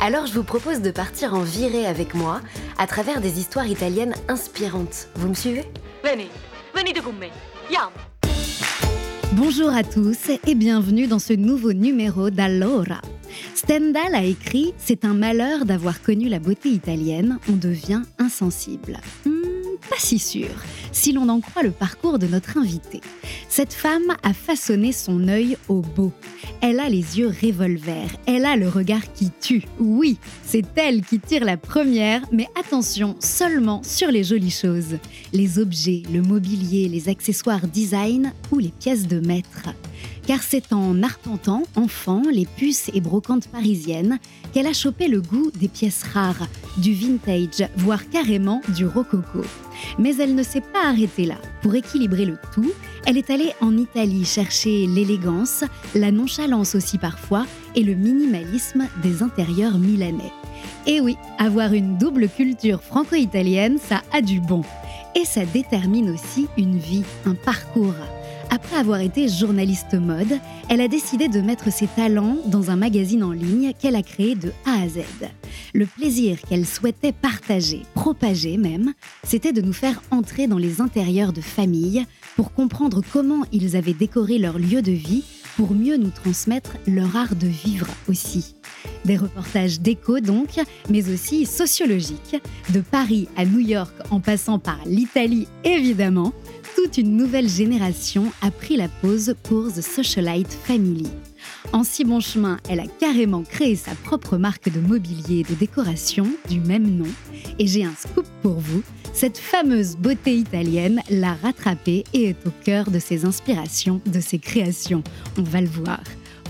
Alors je vous propose de partir en virée avec moi à travers des histoires italiennes inspirantes. Vous me suivez? Venite, venite con me. Andiamo. Bonjour à tous et bienvenue dans ce nouveau numéro d'Allora. Stendhal a écrit C'est un malheur d'avoir connu la beauté italienne, on devient insensible. Hmm, pas si sûr, si l'on en croit le parcours de notre invité. Cette femme a façonné son œil au beau. Elle a les yeux revolver, elle a le regard qui tue. Oui, c'est elle qui tire la première, mais attention, seulement sur les jolies choses. Les objets, le mobilier, les accessoires design ou les pièces de maître car c'est en arpentant, enfant, les puces et brocantes parisiennes qu'elle a chopé le goût des pièces rares, du vintage, voire carrément du rococo. Mais elle ne s'est pas arrêtée là. Pour équilibrer le tout, elle est allée en Italie chercher l'élégance, la nonchalance aussi parfois, et le minimalisme des intérieurs milanais. Et oui, avoir une double culture franco-italienne, ça a du bon. Et ça détermine aussi une vie, un parcours. Après avoir été journaliste mode, elle a décidé de mettre ses talents dans un magazine en ligne qu'elle a créé de A à Z. Le plaisir qu'elle souhaitait partager, propager même, c'était de nous faire entrer dans les intérieurs de familles pour comprendre comment ils avaient décoré leur lieu de vie pour mieux nous transmettre leur art de vivre aussi. Des reportages d'écho donc, mais aussi sociologiques, de Paris à New York en passant par l'Italie évidemment, toute une nouvelle génération a pris la pause pour The Socialite Family. En si bon chemin, elle a carrément créé sa propre marque de mobilier et de décoration du même nom. Et j'ai un scoop pour vous, cette fameuse beauté italienne l'a rattrapée et est au cœur de ses inspirations, de ses créations. On va le voir.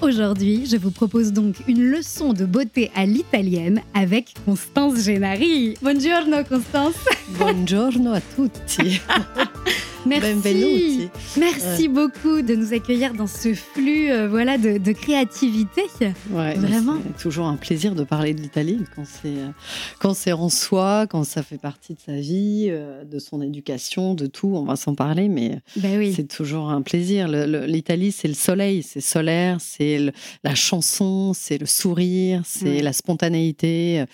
Aujourd'hui, je vous propose donc une leçon de beauté à l'italienne avec Constance Gennari. Buongiorno Constance. buongiorno a tutti. Merci. Merci beaucoup de nous accueillir dans ce flux euh, voilà, de, de créativité. Ouais, Vraiment. C'est toujours un plaisir de parler de l'Italie quand c'est euh, quand c'est en soi, quand ça fait partie de sa vie, euh, de son éducation, de tout. On va s'en parler, mais Ben oui. c'est toujours un plaisir. Le- le- L'Italie, c'est le soleil, c'est solaire, c'est le- la chanson, c'est le sourire, c'est Ouais. la spontanéité.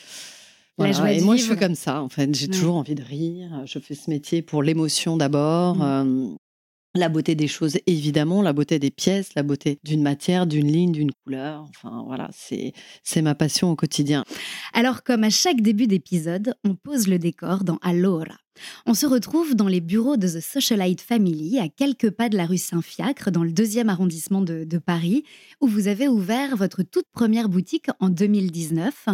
La joie Et moi, je fais comme ça, en fait. J'ai Ouais. toujours envie de rire. Je fais ce métier pour l'émotion d'abord. Mm. euh, la beauté des choses, évidemment, la beauté des pièces, la beauté d'une matière, d'une ligne, d'une couleur. Enfin, voilà, c'est c'est ma passion au quotidien. Alors, comme à chaque début d'épisode, on pose le décor dans Allora. On se retrouve dans les bureaux de The Socialite Family, à quelques pas de la rue Saint-Fiacre, dans le deuxième arrondissement de, Paris, où vous avez ouvert votre toute première boutique en 2019.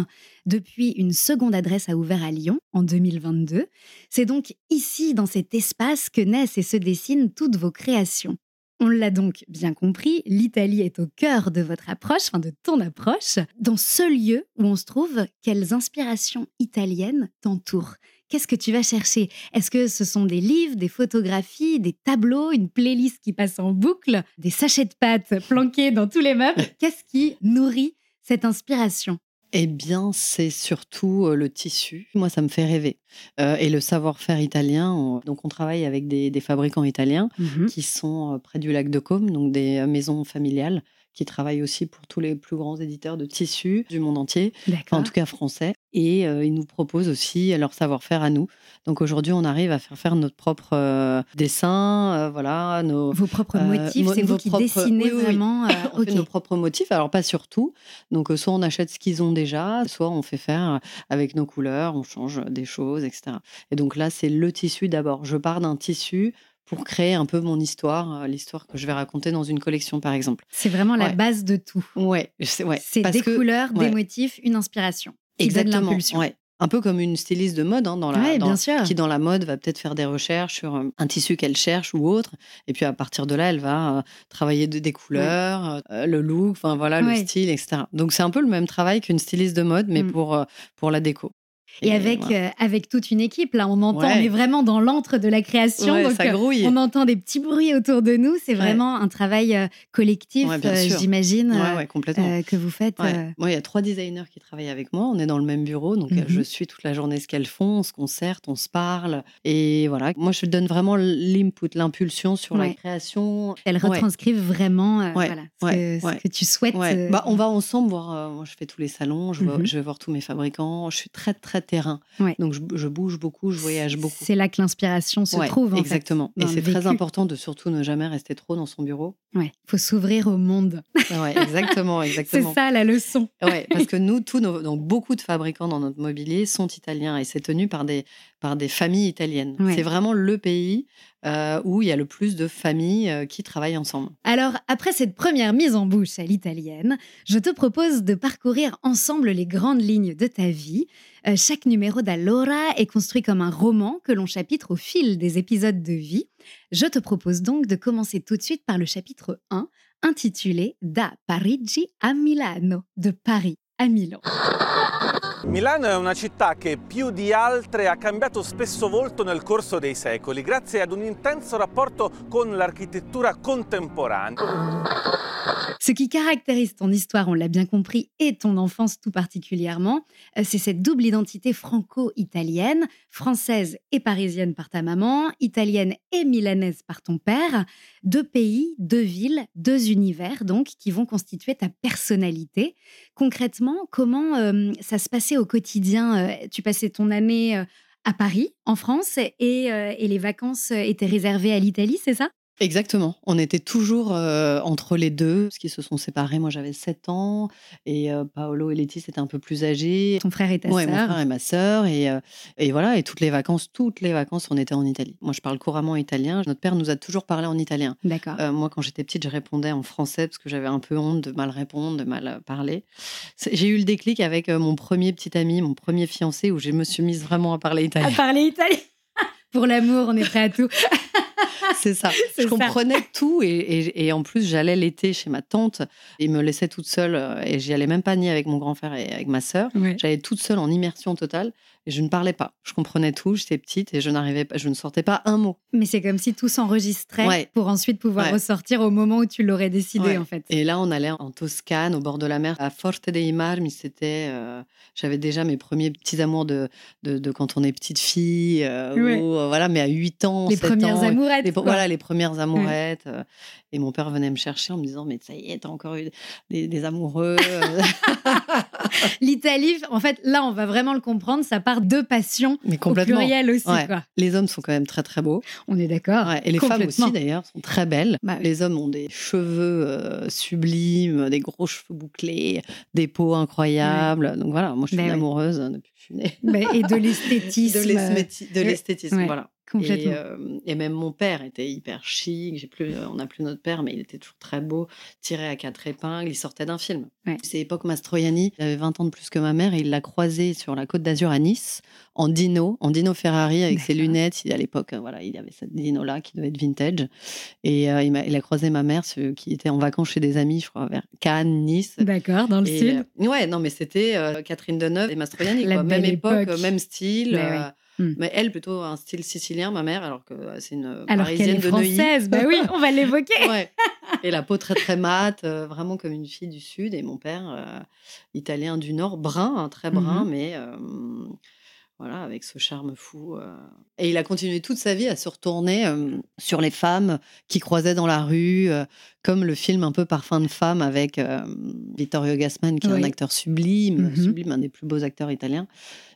Depuis, une seconde adresse a ouvert à Lyon en 2022. C'est donc ici, dans cet espace, que naissent et se dessinent toutes vos créations. On l'a donc bien compris, l'Italie est au cœur de votre approche, enfin de ton approche. Dans ce lieu où on se trouve, quelles inspirations italiennes t'entourent? Qu'est-ce que tu vas chercher? Est-ce que ce sont des livres, des photographies, des tableaux, une playlist qui passe en boucle, des sachets de pâtes planqués dans tous les meubles? Qu'est-ce qui nourrit cette inspiration? Eh bien, c'est surtout euh, le tissu. Moi, ça me fait rêver. Euh, et le savoir-faire italien. on- donc, on travaille avec des, des fabricants italiens qui sont euh, près du lac de Côme, donc des maisons familiales qui travaillent aussi pour tous les plus grands éditeurs de tissus du monde entier, enfin, en tout cas français. Et euh, ils nous proposent aussi leur savoir-faire à nous. Donc aujourd'hui, on arrive à faire faire notre propre euh, dessin, euh, voilà, nos, Vos propres Euh, motifs, mo- c'est vous vos qui propres- dessinez oui, oui, oui. vraiment. euh, on fait ok. nos propres motifs, alors pas sur tout. Donc, euh, soit on achète ce qu'ils ont déjà, soit on fait faire avec nos couleurs, on change des choses, etc. Et donc là, c'est le tissu d'abord. Je pars d'un tissu pour créer un peu mon histoire, euh, l'histoire que je vais raconter dans une collection, par exemple. C'est vraiment la Ouais. base de tout. Ouais, c'est ouais, des que- couleurs, des motifs, une inspiration. qui Exactement. Un peu comme une styliste de mode hein, dans la, Ouais, dans- bien sûr. qui dans la mode va peut-être faire des recherches sur euh, un tissu qu'elle cherche ou autre, et puis à partir de là, elle va euh, travailler de- des couleurs, euh, le look, enfin voilà, Ouais. le style, etc. Donc c'est un peu le même travail qu'une styliste de mode, mais Mm. pour euh, pour la déco. Et, avec, euh, avec toute une équipe, là, on entend, on est vraiment dans l'antre de la création. donc, ça grouille. on entend des petits bruits autour de nous. C'est vraiment un travail collectif, j'imagine, que vous faites. Moi, il y a trois designers qui travaillent avec moi. On est dans le même bureau, donc je mhm. suis toute la journée ce qu'elles font, on se concerte, on se parle. Et voilà, moi, je donne vraiment l'input, l'impulsion sur la création. Elles retranscrivent vraiment voilà, ce, que, tu souhaites. Bah, on va ensemble voir. moi, je fais tous les salons, je, mhm. je vais voir tous mes fabricants. Je suis très, très terrain. Donc, je, bouge beaucoup, je voyage beaucoup. C'est là que l'inspiration se trouve. exactement. et c'est très important de surtout ne jamais rester trop dans son bureau. Ouais, faut s'ouvrir au monde. ouais, exactement, exactement. c'est ça la leçon. ouais, parce que nous, tous nos, donc beaucoup de fabricants dans notre mobilier sont italiens et c'est tenu par des par des familles italiennes. C'est vraiment le pays euh, où il y a le plus de familles euh, qui travaillent ensemble. Alors, après cette première mise en bouche à l'italienne, je te propose de parcourir ensemble les grandes lignes de ta vie. Euh, chaque numéro d'Allora est construit comme un roman que l'on chapitre au fil des épisodes de vie. Je te propose donc de commencer tout de suite par le chapitre 1, intitulé Da Parigi a Milano, de Paris à Milan. Milano è una città che più di altre ha cambiato spesso volto nel corso dei secoli, grazie ad un intenso rapporto con l'architettura contemporanea. Ce qui caractérise ton histoire, on l'a bien compris, et ton enfance tout particulièrement, euh, c'est cette double identité franco-italienne, française et parisienne par ta maman, italienne et milanaise par ton père. Deux pays, deux villes, deux univers donc qui vont constituer ta personnalité. Concrètement, comment ça se passait au quotidien Tu passais ton année à Paris, en France, et les vacances étaient réservées à l'Italie, c'est ça? Exactement. On était toujours entre les deux, parce qu'ils se sont séparés. Moi, j'avais 7 ans et Paolo et Letty, c'était un peu plus âgés. Ton frère et ta ouais, mon frère et ma sœur. Et, et, voilà, et toutes les vacances, toutes les vacances, on était en Italie. Moi, je parle couramment italien. Notre père nous a toujours parlé en italien. D'accord. moi, quand j'étais petite, je répondais en français parce que j'avais un peu honte de mal répondre, de mal parler. J'ai eu le déclic avec mon premier petit ami, mon premier fiancé, où je me suis mise vraiment à parler italien. À parler italien Pour l'amour, on est prêt à tout. c'est ça. Je comprenais tout et, en plus j'allais l'été chez ma tante. Il me laissait toute seule euh, et j'y allais même pas ni avec mon grand frère et avec ma sœur. J'allais toute seule en immersion totale et je ne parlais pas. Je comprenais tout. J'étais petite et je n'arrivais pas, je ne sortais pas un mot. Mais c'est comme si tout s'enregistrait pour ensuite pouvoir ressortir au moment où tu l'aurais décidé en fait. Et là on allait en Toscane au bord de la mer à Forte dei Marmi. C'était, euh, j'avais déjà mes premiers petits amours de, de, quand on est petite fille. Euh, voilà, mais à 8 ans, les premières amourettes voilà, les premières amourettes. Euh, et mon père venait me chercher en me disant, mais ça y est, t'as encore eu des, amoureux. L'Italie, en fait, là, on va vraiment le comprendre, ça part de passion mais complètement. au pluriel aussi. Quoi. Les hommes sont quand même très, très beaux. On est d'accord. Et les femmes aussi, d'ailleurs, sont très belles. Bah les hommes ont des cheveux euh, sublimes, des gros cheveux bouclés, des peaux incroyables. Donc voilà, moi, je suis bah amoureuse depuis que je suis née. Bah, et de l'esthétisme. De l'esthétisme, voilà. Et, euh, et, même mon père était hyper chic. J'ai plus, on n'a plus notre père, mais il était toujours très beau, tiré à quatre épingles. Il sortait d'un film. C'est époque Mastroianni. Il avait 20 ans de plus que ma mère et il l'a croisé sur la côte d'Azur à Nice, en dino, en dino Ferrari avec ses lunettes. à l'époque, voilà, il y avait cette dino-là qui devait être vintage. Et euh, il, a, il, a, croisé ma mère qui était en vacances chez des amis, je crois, vers Cannes, Nice. D'accord, dans le style. Euh, ouais, non, mais c'était Catherine Deneuve et Mastroianni. Même époque, même style. Hmm. Mais elle, plutôt un style sicilien, ma mère, alors que euh, c'est une euh, alors parisienne est française, bah oui, on va l'évoquer. Et la peau très très mate, euh, vraiment comme une fille du sud. Et mon père, italien du nord, brun, hein, très brun, mmh mais voilà, avec ce charme fou. Et il a continué toute sa vie à se retourner sur les femmes qui croisaient dans la rue, comme le film un peu Parfum de femme avec Vittorio Gassman, qui est un acteur sublime, mmh sublime, un des plus beaux acteurs italiens.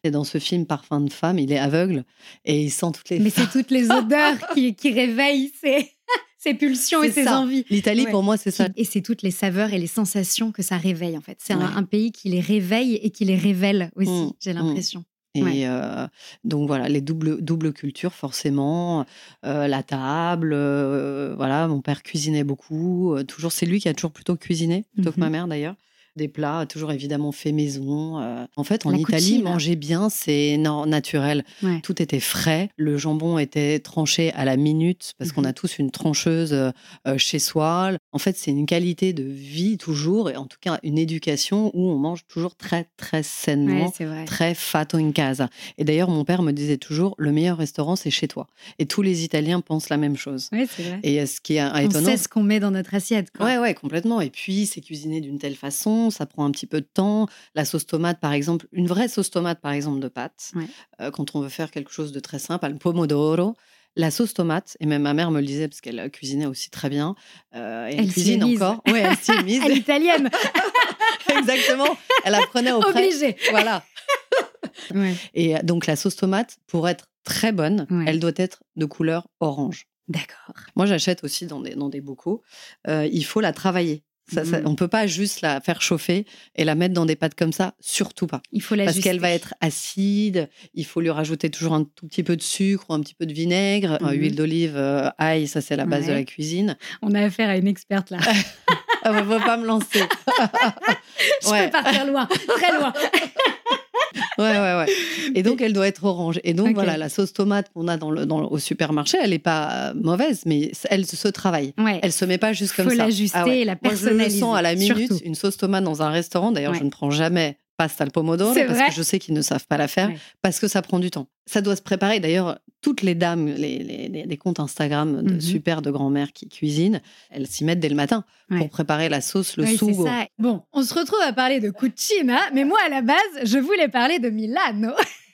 Et dans ce film Parfum de femme, il est aveugle et il sent toutes les. Mais c'est toutes les odeurs qui, qui réveillent ses, ses pulsions et ses envies. L'Italie, pour moi, c'est ça. Et c'est toutes les saveurs et les sensations que ça réveille, en fait. C'est un, pays qui les réveille et qui les révèle aussi, mmh, j'ai mmh. Et euh, donc voilà, les doubles, doubles cultures, forcément. Euh, la table, euh, voilà, mon père cuisinait beaucoup. toujours, c'est lui qui a toujours plutôt cuisiné, plutôt que ma mmh mère d'ailleurs. Des plats toujours évidemment faits maison. Euh. En fait, en Italie, manger bien, c'est naturel. Tout était frais. Le jambon était tranché à la minute parce qu'on mhm. a tous une trancheuse euh, euh, chez soi. En fait, c'est une qualité de vie toujours et en tout cas une éducation où on mange toujours très très sainement, très fatto in casa. Et d'ailleurs, mon père me disait toujours le meilleur restaurant c'est chez toi. Et tous les Italiens pensent la même chose. Oui, c'est vrai. Et ce qui est étonnant, on sait ce qu'on met dans notre assiette. Quoi. Ouais, ouais, complètement. Et puis c'est cuisiné d'une telle façon ça prend un petit peu de temps. La sauce tomate, par exemple, une vraie sauce tomate, par exemple, de pâte, euh, quand on veut faire quelque chose de très simple, le pomodoro, la sauce tomate, et même ma mère me le disait parce qu'elle cuisinait aussi très bien. Euh, elle, cuisine encore. Oui, elle s'y elle est italienne. Exactement. Elle apprenait au Obligée. Voilà. Et euh, donc la sauce tomate, pour être très bonne, elle doit être de couleur orange. D'accord. Moi, j'achète aussi dans des, dans des bocaux. il faut la travailler. Ça, ne mmh. on peut pas juste la faire chauffer et la mettre dans des pâtes comme ça, surtout pas. Il faut la Parce qu'elle va être acide, il faut lui rajouter toujours un tout petit peu de sucre ou un petit peu de vinaigre, mmh huile d'olive, euh, ail, ça c'est la base de la cuisine. On a affaire à une experte là. ah, ne faut pas me lancer. Je ouais. peux partir loin, très loin. ouais, ouais, ouais. Et donc, elle doit être orange. Et donc, voilà, la sauce tomate qu'on a dans le, dans, au supermarché, elle n'est pas mauvaise, mais elle se travaille. Ouais. Elle se met pas juste comme ça. Il faut l'ajuster ah et la personnaliser. Moi, je le sens à la minute, une sauce tomate dans un restaurant. D'ailleurs, je ne prends jamais pasta al pomodoro parce que je sais qu'ils ne savent pas la faire parce que ça prend du temps. Ça doit se préparer. D'ailleurs, toutes les dames, les, les, comptes Instagram de mhm. super de grand-mère qui cuisinent, elles s'y mettent dès le matin pour préparer la sauce, le sugo. Bon, on se retrouve à parler de cucina, mais moi à la base, je voulais parler de Milano.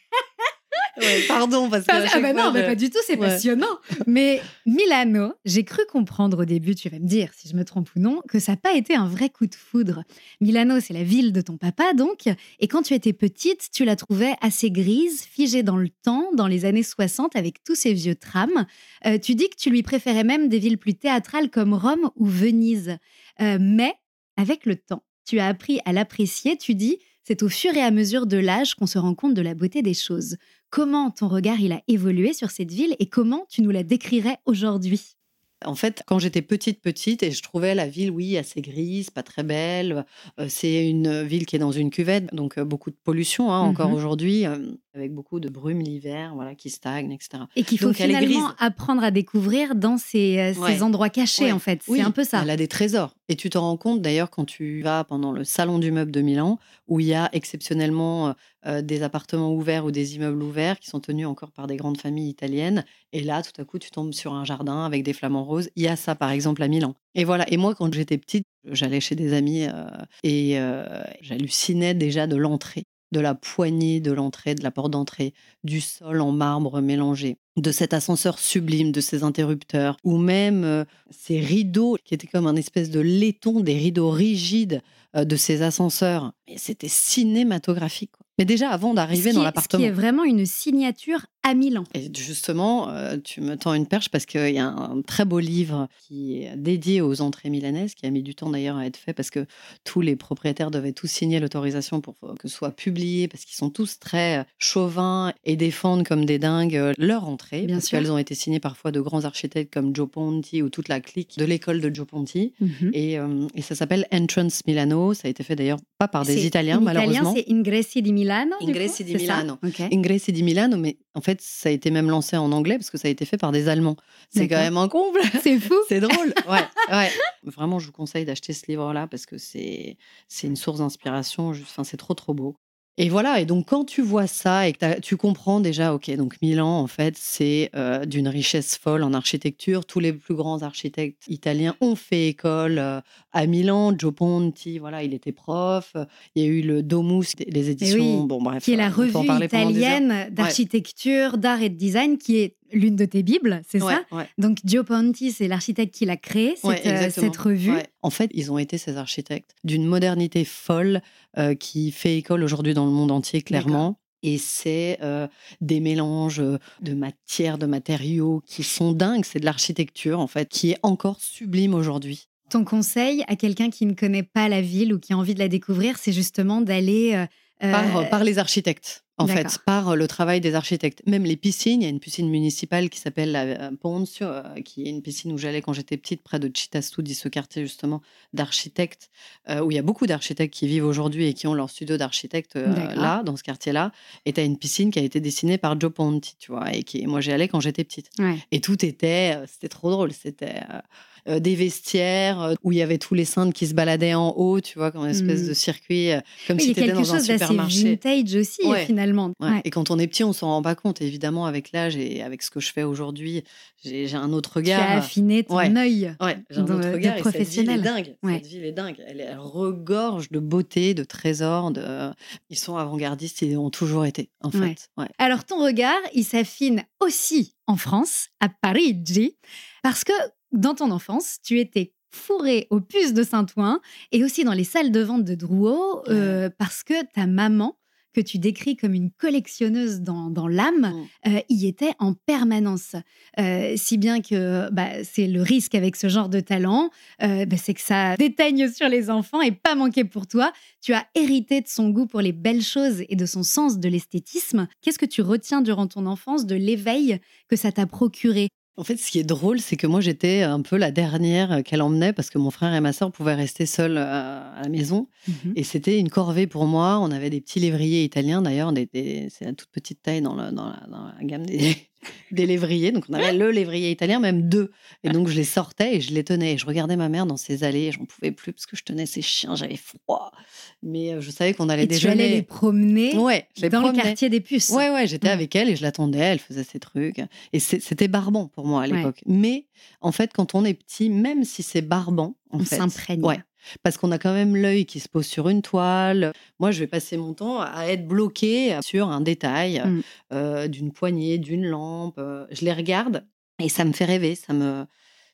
pardon, parce que. Ah, bah non, pas du tout, c'est passionnant. Mais Milano, j'ai cru comprendre au début, tu vas me dire si je me trompe ou non, que ça n'a pas été un vrai coup de foudre. Milano, c'est la ville de ton papa, donc. Et quand tu étais petite, tu la trouvais assez grise, figée dans le temps, dans les années 60, avec tous ces vieux trams. Euh, tu dis que tu lui préférais même des villes plus théâtrales comme Rome ou Venise. Euh, mais, avec le temps, tu as appris à l'apprécier, tu dis c'est au fur et à mesure de l'âge qu'on se rend compte de la beauté des choses. Comment ton regard il a évolué sur cette ville et comment tu nous la décrirais aujourd'hui? En fait, quand j'étais petite, petite, et je trouvais la ville, oui, assez grise, pas très belle. Euh, c'est une ville qui est dans une cuvette, donc euh, beaucoup de pollution hein, encore mmh aujourd'hui, euh, avec beaucoup de brume l'hiver, voilà, qui stagne, etc. Et qu'il faut finalement apprendre à découvrir dans ces, endroits cachés, en fait. C'est un peu ça. Elle a des trésors. Et tu te rends compte d'ailleurs quand tu vas pendant le salon du meuble de Milan, où il y a exceptionnellement des appartements ouverts ou des immeubles ouverts qui sont tenus encore par des grandes familles italiennes. Et là, tout à coup, tu tombes sur un jardin avec des flamants roses. Il y a ça, par exemple, à Milan. Et voilà. Et moi, quand j'étais petite, j'allais chez des amis et j'hallucinais déjà de l'entrée de la poignée de l'entrée, de la porte d'entrée, du sol en marbre mélangé, de cet ascenseur sublime, de ces interrupteurs, ou même ces rideaux qui étaient comme un espèce de laiton, des rideaux rigides de ces ascenseurs. C'était cinématographique. Mais déjà, avant d'arriver dans l'appartement. Ce qui est vraiment une signature à Milan. Et justement, euh, tu me tends une perche parce qu'il y a un très beau livre qui est dédié aux entrées milanaises, qui a mis du temps d'ailleurs à être fait parce que tous les propriétaires devaient tous signer l'autorisation pour que ce soit publié parce qu'ils sont tous très euh, chauvins et défendent comme des dingues euh, leur entrée. Bien parce qu'elles ont été signées parfois de grands architectes comme Joe Ponti ou toute la clique de l'école de Joe Ponti. Mhm. et, et, ça s'appelle Entrance Milano. Ça a été fait d'ailleurs pas par des Italiens, malheureusement. Italien, c'est Ingressi di Milano. Ingressi di Milano. Ingressi di Milano, mais en fait, ça a été même lancé en anglais parce que ça a été fait par des Allemands. C'est quand même un comble. C'est fou. c'est drôle. Ouais, ouais. Vraiment, je vous conseille d'acheter ce livre-là parce que c'est c'est une source d'inspiration. Enfin, c'est trop trop beau. Et voilà, et donc quand tu vois ça et que tu comprends déjà, ok, donc Milan, en fait, c'est euh, d'une richesse folle en architecture. Tous les plus grands architectes italiens ont fait école euh, à Milan. Gio Ponti, voilà, il était prof. Il y a eu le Domus, les éditions, bon bref. Qui est la revue italienne d'architecture, d'art et de design, qui est l'une de tes bibles, c'est ça Donc Gio Ponti, c'est l'architecte qui l'a créé, cette, euh, cette revue. En fait, ils ont été ces architectes d'une modernité folle euh, qui fait école aujourd'hui dans le monde entier, clairement. Et c'est euh, des mélanges de matières, de matériaux qui sont dingues. C'est de l'architecture, en fait, qui est encore sublime aujourd'hui. Ton conseil à quelqu'un qui ne connaît pas la ville ou qui a envie de la découvrir, c'est justement d'aller... Par, par les architectes en fait, par le travail des architectes. Même les piscines, il y a une piscine municipale qui s'appelle la Poncio, qui est une piscine où j'allais quand j'étais petite, près de Città Studi, ce quartier justement d'architectes, où il y a beaucoup d'architectes qui vivent aujourd'hui et qui ont leur studio d'architecte là, dans ce quartier-là. Et tu as une piscine qui a été dessinée par Joe Ponti, tu vois, et qui, moi j'y allais quand j'étais petite. Et tout était, c'était trop drôle, c'était euh, des vestiaires euh, où il y avait tous les cintres qui se baladaient en haut, tu vois, comme une espèce de mm. circuit, euh, comme si c'était dans un supermarché. Vintage aussi, finalement. Et quand on est petit, on s'en rend pas compte. évidemment, avec l'âge et avec ce que je fais aujourd'hui, j'ai un autre regard. Tu as affiné ton œil. Ouais, j'ai un autre regard. Et cette ville est dingue. Cette ville est dingue. Elle, elle, regorge de beauté, de trésors. De... Ils sont avant-gardistes, ils ont toujours été, en fait. Alors, ton regard, il s'affine aussi en France, à Parigi, parce que dans ton enfance, tu étais fourré aux puces de Saint-Ouen et aussi dans les salles de vente de Drouot euh, parce que ta maman, que tu décris comme une collectionneuse dans, l'âme, mmh. euh, y était en permanence. Euh, si bien que bah, c'est le risque avec ce genre de talent, bah, c'est que ça déteigne sur les enfants et pas manquer pour toi. Tu as hérité de son goût pour les belles choses et de son sens de l'esthétisme. Qu'est-ce que tu retiens durant ton enfance de l'éveil que ça t'a procuré? En fait, ce qui est drôle, c'est que moi, j'étais un peu la dernière qu'elle emmenait parce que mon frère et ma sœur pouvaient rester seuls à, la maison. Mhm. Et c'était une corvée pour moi. On avait des petits lévriers italiens, d'ailleurs. C'est la toute petite taille dans, dans, la, gamme des, des lévriers. Donc, on avait le lévrier italien, même deux. Et donc, je les sortais et je les tenais. Et je regardais ma mère dans ses allées. J'en pouvais plus parce que je tenais ces chiens. J'avais froid. Mais euh, je savais qu'on allait et déjeuner. Tu allais les promener ouais, dans le quartier des puces. Ouais, ouais. J'étais avec elle et je l'attendais. Elle faisait ses trucs. Et c'était barbant pour moi à l'époque. Mais en fait, quand on est petit, même si c'est barbant, on s'imprègne. Ouais, parce qu'on a quand même l'œil qui se pose sur une toile. Moi, je vais passer mon temps à être bloqué sur un détail mmh. euh, d'une poignée, d'une lampe. Euh, je les regarde et ça me fait rêver, ça me,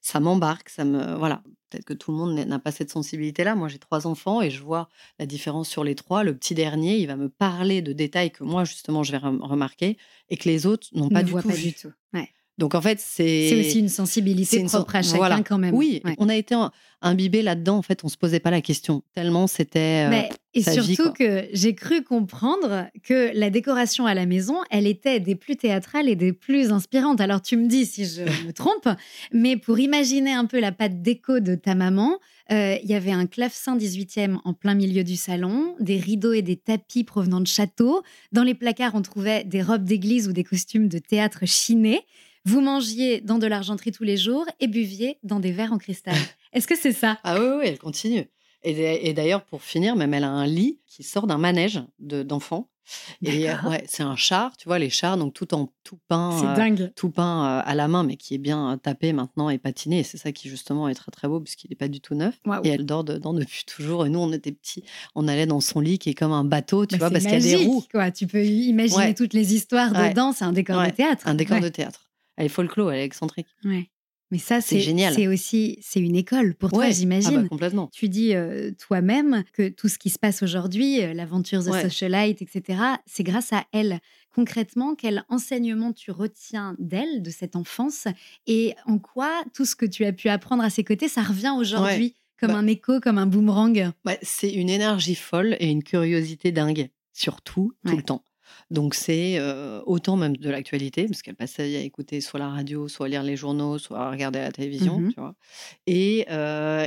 ça m'embarque, ça me, voilà. Peut-être que tout le monde n'a pas cette sensibilité-là. Moi, j'ai trois enfants et je vois la différence sur les trois. Le petit dernier, il va me parler de détails que moi, justement, je vais remarquer et que les autres n'ont pas, du tout, pas du tout. Ouais. Donc en fait, c'est. C'est aussi une sensibilité propre à chacun quand même. Oui, on a été imbibé là-dedans. En fait, on se posait pas la question tellement c'était. Euh, et surtout que j'ai cru comprendre que la décoration à la maison, elle était des plus théâtrales et des plus inspirantes. Alors tu me dis si je me trompe, mais pour imaginer un peu la patte déco de ta maman, euh, il y avait un clavecin 18e en plein milieu du salon, des rideaux et des tapis provenant de châteaux. Dans les placards, on trouvait des robes d'église ou des costumes de théâtre chinés. Vous mangiez dans de l'argenterie tous les jours et buviez dans des verres en cristal. Est-ce que c'est ça? Ah oui, oui, elle continue. Et, d'ailleurs, pour finir, même elle a un lit qui sort d'un manège d'enfants. et euh, ouais, c'est un char, tu vois, les chars, donc tout en tout peint, euh, dingue. tout peint euh, à la main, mais qui est bien tapé maintenant et patiné. Et c'est ça qui justement est très très beau puisqu'il n'est pas du tout neuf. Et elle dort dedans depuis toujours. Et nous, on était petits, on allait dans son lit qui est comme un bateau, tu bah, vois, parce qu'il y a des roues. Quoi. Tu peux imaginer toutes les histoires dedans. C'est un décor de théâtre. Un décor de théâtre. Elle est folklore, elle est excentrique. Ouais. Mais ça, c'est génial. C'est aussi, c'est une école pour toi, j'imagine. Ah bah, complètement. Tu dis euh, toi-même que tout ce qui se passe aujourd'hui, euh, l'aventure The Socialite, etc., c'est grâce à elle. Concrètement, quel enseignement tu retiens d'elle, de cette enfance, et en quoi tout ce que tu as pu apprendre à ses côtés, ça revient aujourd'hui comme bah un écho, comme un boomerang? Bah, C'est une énergie folle et une curiosité dingue, surtout, tout le temps. Donc c'est autant même de l'actualité, parce qu'elle passait à écouter soit la radio, soit à lire les journaux, soit à regarder la télévision, mmh tu vois. Et,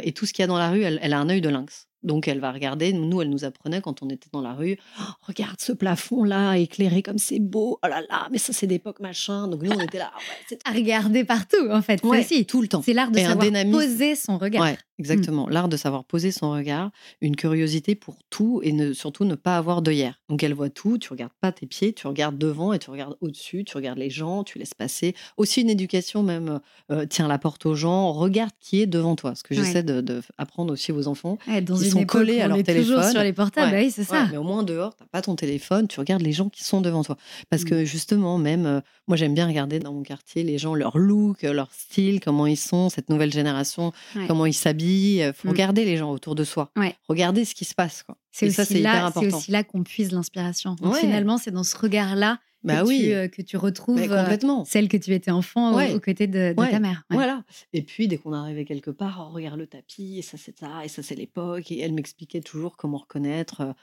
et tout ce qu'il y a dans la rue, elle, elle a un œil de lynx. Donc elle va regarder. Nous, elle nous apprenait quand on était dans la rue. «Oh, regarde ce plafond là, éclairé comme c'est beau. Oh là là, mais ça c'est d'époque machin. Donc nous, on était là. Ah à regarder partout en fait. Ouais, tout le temps. C'est l'art de savoir poser son regard. Ouais, exactement. L'art de savoir poser son regard, une curiosité pour tout et ne, surtout ne pas avoir d'œillère. Donc elle voit tout. Tu regardes pas tes pieds, tu regardes devant et tu regardes au-dessus. Tu regardes les gens, tu laisses passer. Aussi une éducation même. Euh, tiens la porte aux gens. Regarde qui est devant toi. Ce que j'essaie d'apprendre de, aussi aux enfants. dans sont collés à leur téléphone. toujours sur les portables, oui, c'est ça. mais au moins dehors, tu n'as pas ton téléphone, tu regardes les gens qui sont devant toi. Parce que mmh. justement, même, euh, moi j'aime bien regarder dans mon quartier les gens, leur look, leur style, comment ils sont, cette nouvelle génération, comment ils s'habillent. Il faut mmh. regarder les gens autour de soi. Regarder ce qui se passe. C'est. C'est aussi là qu'on puise l'inspiration. Finalement, c'est dans ce regard-là bah que, oui. tu, euh, que tu retrouves euh, complètement. celle que tu étais enfant aux, côtés de, ta mère. Voilà. Et puis, dès qu'on arrivait quelque part, on regarde le tapis, et ça, c'est ça, et ça, c'est l'époque. Et elle m'expliquait toujours comment reconnaître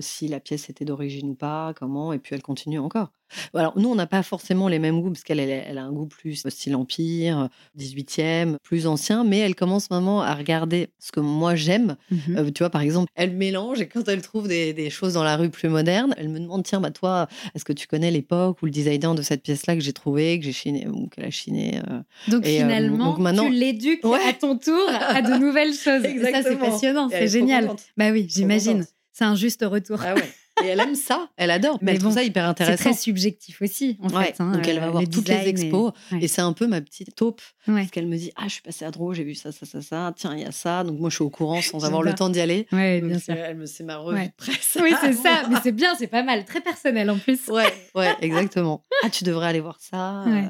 si la pièce était d'origine ou pas, comment, et puis elle continue encore. Alors, nous, on n'a pas forcément les mêmes goûts, parce qu'elle elle, a un goût plus style Empire, 18e, plus ancien, mais elle commence vraiment à regarder ce que moi j'aime. Mmh tu vois, par exemple, elle mélange et quand elle trouve des, choses dans la rue plus modernes, elle me demande tiens, bah, toi, est-ce que tu connais l'époque ou le designer de cette pièce-là que j'ai trouvé, que j'ai chiné ou qu'elle a chiné Donc, finalement, tu l'éduques à ton tour à de nouvelles choses. ça, c'est passionnant, c'est génial. Bah oui, j'imagine. C'est un juste retour. Ah ouais. Et elle aime ça, elle adore. Mais, elle trouve ça hyper intéressant. C'est très subjectif aussi, en fait. Hein, donc elle va euh, voir toutes les expos. Et, c'est un peu ma petite taupe. Parce qu'elle me dit Ah, je suis passée à Drôle, j'ai vu ça, ça, ça, ça. Tiens, il y a ça. Donc moi, je suis au courant sans avoir le temps d'y aller. Ouais, bien sûr. Elle me c'est ma revue de presse. Oui, c'est ça. Mais c'est bien, c'est pas mal. Très personnel en plus. Ouais, ouais, exactement. Ah, tu devrais aller voir ça. Euh,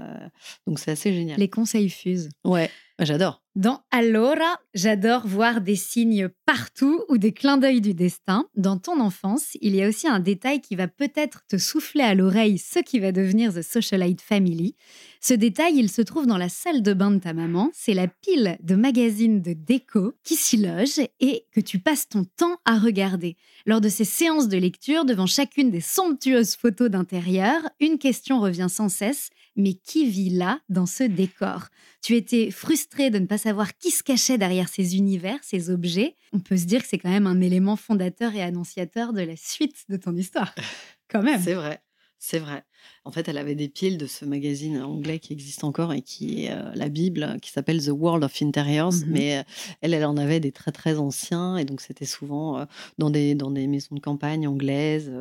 donc c'est assez génial. Les conseils fusent. Ouais. J'adore. Dans Allora, j'adore voir des signes partout ou des clins d'œil du destin. Dans ton enfance, il y a aussi un détail qui va peut-être te souffler à l'oreille ce qui va devenir The Socialite Family. Ce détail, il se trouve dans la salle de bain de ta maman. C'est la pile de magazines de déco qui s'y loge et que tu passes ton temps à regarder. Lors de ces séances de lecture, devant chacune des somptueuses photos d'intérieur, une question revient sans cesse mais qui vit là, dans ce décor? Tu étais frustré de ne pas savoir qui se cachait derrière ces univers, ces objets. On peut se dire que c'est quand même un élément fondateur et annonciateur de la suite de ton histoire. Quand même. C'est vrai. C'est vrai. En fait, elle avait des piles de ce magazine anglais qui existe encore et qui est euh, la Bible, qui s'appelle The World of Interiors. Mmh mais euh, elle, elle en avait des très très anciens et donc c'était souvent euh, dans des dans des maisons de campagne anglaises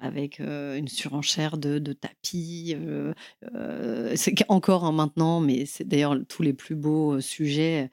avec une surenchère de, de tapis. c'est encore maintenant, mais c'est d'ailleurs tous les plus beaux sujets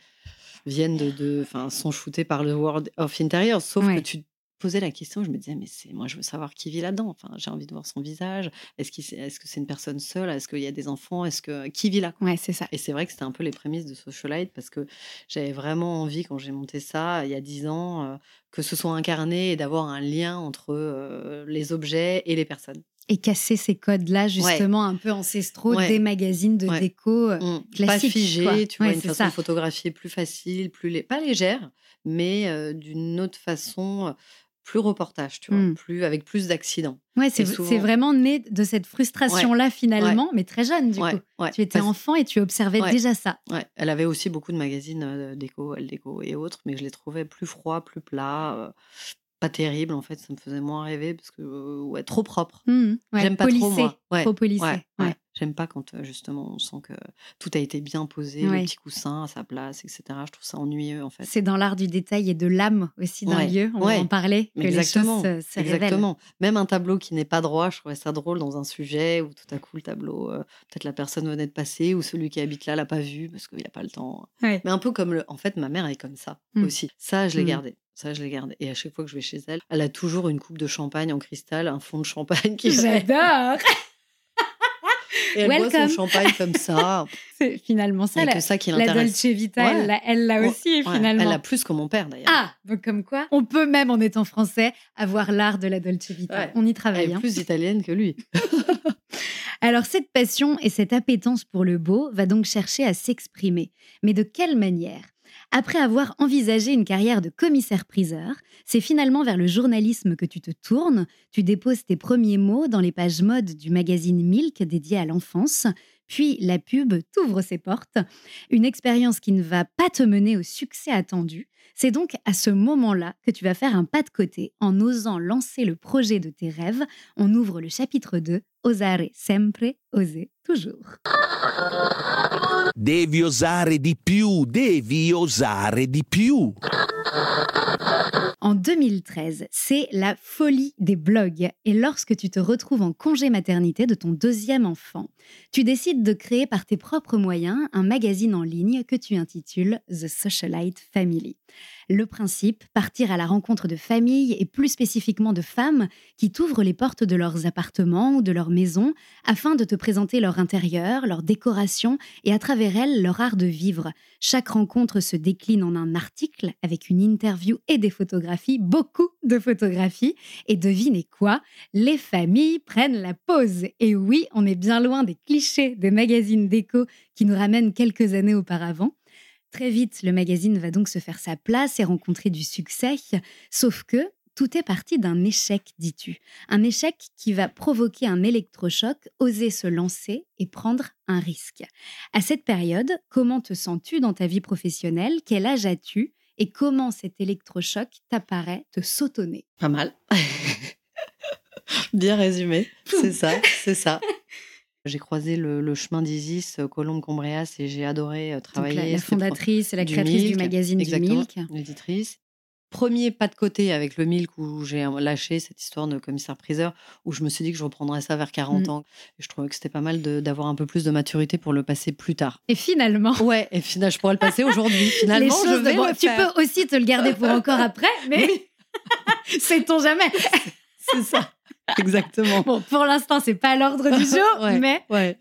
viennent de, enfin, sont shootés par le World of Interiors. Sauf que tu posais la question, je me disais, mais c'est moi, je veux savoir qui vit là-dedans. Enfin, j'ai envie de voir son visage. Est-ce qu'il, est-ce que c'est une personne seule? Est-ce qu'il y a des enfants? Est-ce que qui vit là Ouais, c'est ça. Et c'est vrai que c'était un peu les prémices de Socialite parce que j'avais vraiment envie quand j'ai monté ça il y a dix ans euh, que ce soit incarné et d'avoir un lien entre euh, les objets et les personnes. Et casser ces codes-là, justement, un peu ancestraux des magazines de déco euh, mmh. classiques. Pas figé, tu vois, une façon de photographier plus facile, plus pas légère, mais d'une autre façon plus reportage, tu vois, mmh. plus, avec plus d'accidents. Ouais, c'est vraiment né de cette frustration-là finalement, mais très jeune du coup. Tu étais enfant et tu observais déjà ça. Ouais. Elle avait aussi beaucoup de magazines euh, déco, elle déco et autres, mais je les trouvais plus froids, plus plats, euh, pas terribles en fait. Ça me faisait moins rêver parce que euh, ouais, trop propre. Mmh. J'aime pas trop moi. Trop polissé. Ouais. J'aime pas quand justement on sent que tout a été bien posé, le petit coussin à sa place, etc. Je trouve ça ennuyeux en fait. C'est dans l'art du détail et de l'âme aussi d'un lieu. On en parler que Exactement. les choses se, Exactement. Même un tableau qui n'est pas droit, je trouvais ça drôle dans un sujet où tout à coup le tableau, peut-être la personne venait de passer ou celui qui habite là l'a pas vu parce qu'il a pas le temps. Mais un peu comme le, en fait ma mère est comme ça mmh. aussi. Ça je l'ai mmh. gardé. Ça, je l'ai gardé. Et à chaque fois que je vais chez elle, elle a toujours une coupe de champagne en cristal, un fond de champagne qui. J'adore Et elle boit son champagne comme ça. C'est finalement ça. La, ça qui la Dolce Vita, elle l'a aussi finalement. Elle l'a plus que mon père d'ailleurs. Ah, donc comme quoi, on peut même en étant français avoir l'art de la Dolce Vita. On y travaille. Elle est hein. plus italienne que lui. Alors cette passion et cette appétence pour le beau va donc chercher à s'exprimer. Mais de quelle manière? Après avoir envisagé une carrière de commissaire-priseur, c'est finalement vers le journalisme que tu te tournes. Tu déposes tes premiers mots dans les pages mode du magazine Milk dédié à l'enfance. Puis la pub t'ouvre ses portes. Une expérience qui ne va pas te mener au succès attendu. C'est donc à ce moment-là que tu vas faire un pas de côté en osant lancer le projet de tes rêves. On ouvre le chapitre 2, Osare sempre, oser toujours. Devi osare di più, devi osare di più. En 2013, c'est la folie des blogs. Et lorsque tu te retrouves en congé maternité de ton deuxième enfant, tu décides de créer par tes propres moyens un magazine en ligne que tu intitules The Socialite Family. Le principe, partir à la rencontre de familles et plus spécifiquement de femmes qui t'ouvrent les portes de leurs appartements ou de leurs maisons afin de te présenter leur intérieur, leur décoration et à travers elles leur art de vivre. Chaque rencontre se décline en un article avec une interview et des photographies, beaucoup de photographies. Et devinez quoi? Les familles prennent la pause. Et oui, on est bien loin des clichés des magazines déco qui nous ramènent quelques années auparavant. Très vite, le magazine va donc se faire sa place et rencontrer du succès, sauf que Tout est parti d'un échec, dis-tu. Un échec qui va provoquer un électrochoc, oser se lancer et prendre un risque. À cette période, comment te sens-tu dans ta vie professionnelle? Quel âge as-tu? Et comment cet électrochoc t'apparaît? Te sautonner? Pas mal. Bien résumé. C'est ça, c'est ça. J'ai croisé le, chemin d'Isis, euh, Colombe Combréas, et j'ai adoré euh, travailler. la, fondatrice et la créatrice du magazine du Milk. L'éditrice premier pas de côté avec le Milk où j'ai lâché cette histoire de commissaire-priseur, où je me suis dit que je reprendrais ça vers 40 mmh. ans. Et je trouvais que c'était pas mal d'avoir un peu plus de maturité pour le passer plus tard. Et finalement. Ouais, et finalement, je pourrais le passer aujourd'hui. Finalement, je vais le Tu peux aussi te le garder pour encore après, mais sait-on jamais. C'est ça. Exactement. Bon, pour l'instant, c'est pas l'ordre du jour, mais. Ouais.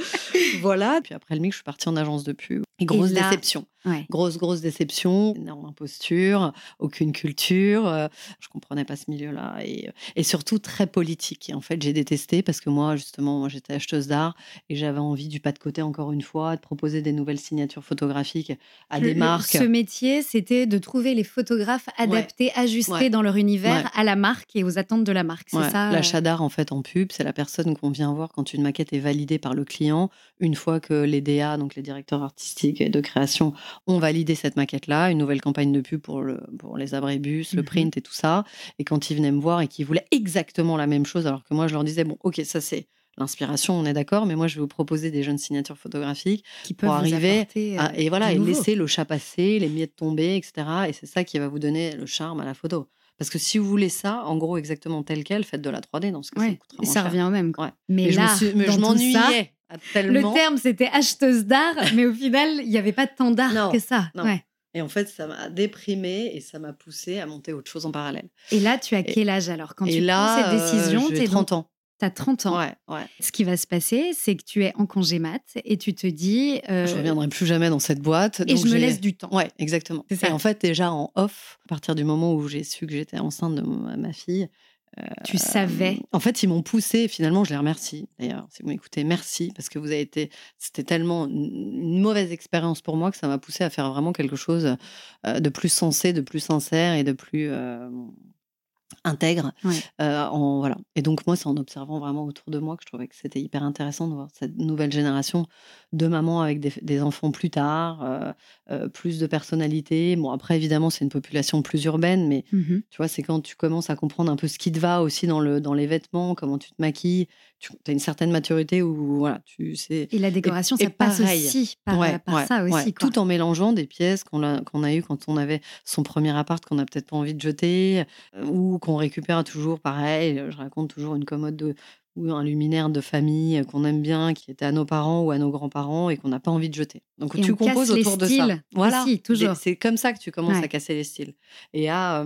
voilà. Puis après le Milk, je suis partie en agence de pub. Et grosse déception. Grosse, grosse déception, énorme imposture, aucune culture. Euh, je comprenais pas ce milieu-là. Et, euh, et, surtout très politique. Et en fait, j'ai détesté parce que moi, justement, moi, j'étais acheteuse d'art et j'avais envie du pas de côté, encore une fois, de proposer des nouvelles signatures photographiques à des marques. Ce métier, c'était de trouver les photographes adaptés, ajustés dans leur univers à la marque et aux attentes de la marque. C'est ça L'achat euh d'art, en fait, en pub, c'est la personne qu'on vient voir quand une maquette est validée par le client, une fois que les DA, donc les directeurs artistiques et de création, ont validé cette maquette-là, une nouvelle campagne de pub pour, le, pour les abribus, le mmh print et tout ça. Et quand ils venaient me voir et qu'ils voulaient exactement la même chose, alors que moi, je leur disais, bon, ok, ça c'est l'inspiration, on est d'accord, mais moi, je vais vous proposer des jeunes signatures photographiques qui peuvent arriver à, et voilà, et laisser le chat passer, les miettes tomber, etc. Et c'est ça qui va vous donner le charme à la photo. Parce que si vous voulez ça, en gros, exactement tel quel, faites de la 3D dans ce cas. et ça revient au même. Mais, là, je m'ennuyais. Le terme, c'était acheteuse d'art, mais au final, il n'y avait pas tant d'art que ça. Et en fait, ça m'a déprimée et ça m'a poussé à monter autre chose en parallèle. Et là, tu as quel âge alors? Quand tu là, prends cette décision euh, 30 ans. Tu as 30 ans. Ouais, ouais. Ce qui va se passer, c'est que tu es en congé mat et tu te dis. Euh, je reviendrai plus jamais dans cette boîte. Et je me laisse du temps. Ouais, exactement. Et en fait, déjà en off, à partir du moment où j'ai su que j'étais enceinte de ma fille, tu savais. En fait, ils m'ont poussé. Finalement, je les remercie. D'ailleurs, si vous m'écoutez, merci parce que vous avez été. C'était tellement une mauvaise expérience pour moi que ça m'a poussé à faire vraiment quelque chose de plus sensé, de plus sincère et de plus intègre. en, voilà. Et donc, moi, c'est en observant vraiment autour de moi que je trouvais que c'était hyper intéressant de voir cette nouvelle génération de mamans avec des, enfants plus tard, plus de personnalité. Bon, après, évidemment, c'est une population plus urbaine, mais mmh tu vois, c'est quand tu commences à comprendre un peu ce qui te va aussi dans, le, dans les vêtements, comment tu te maquilles. Tu as une certaine maturité où, voilà, tu sais. Et la décoration, ça passe aussi par, ça aussi. Tout en mélangeant des pièces qu'on a, qu'on a eues quand on avait son premier appart qu'on n'a peut-être pas envie de jeter, ou qu'on récupère toujours pareil. Je raconte toujours une commode de, ou un luminaire de famille qu'on aime bien, qui était à nos parents ou à nos grands-parents et qu'on n'a pas envie de jeter. Donc tu composes autour de ça. Voilà, toujours. C'est comme ça que tu commences à casser les styles et à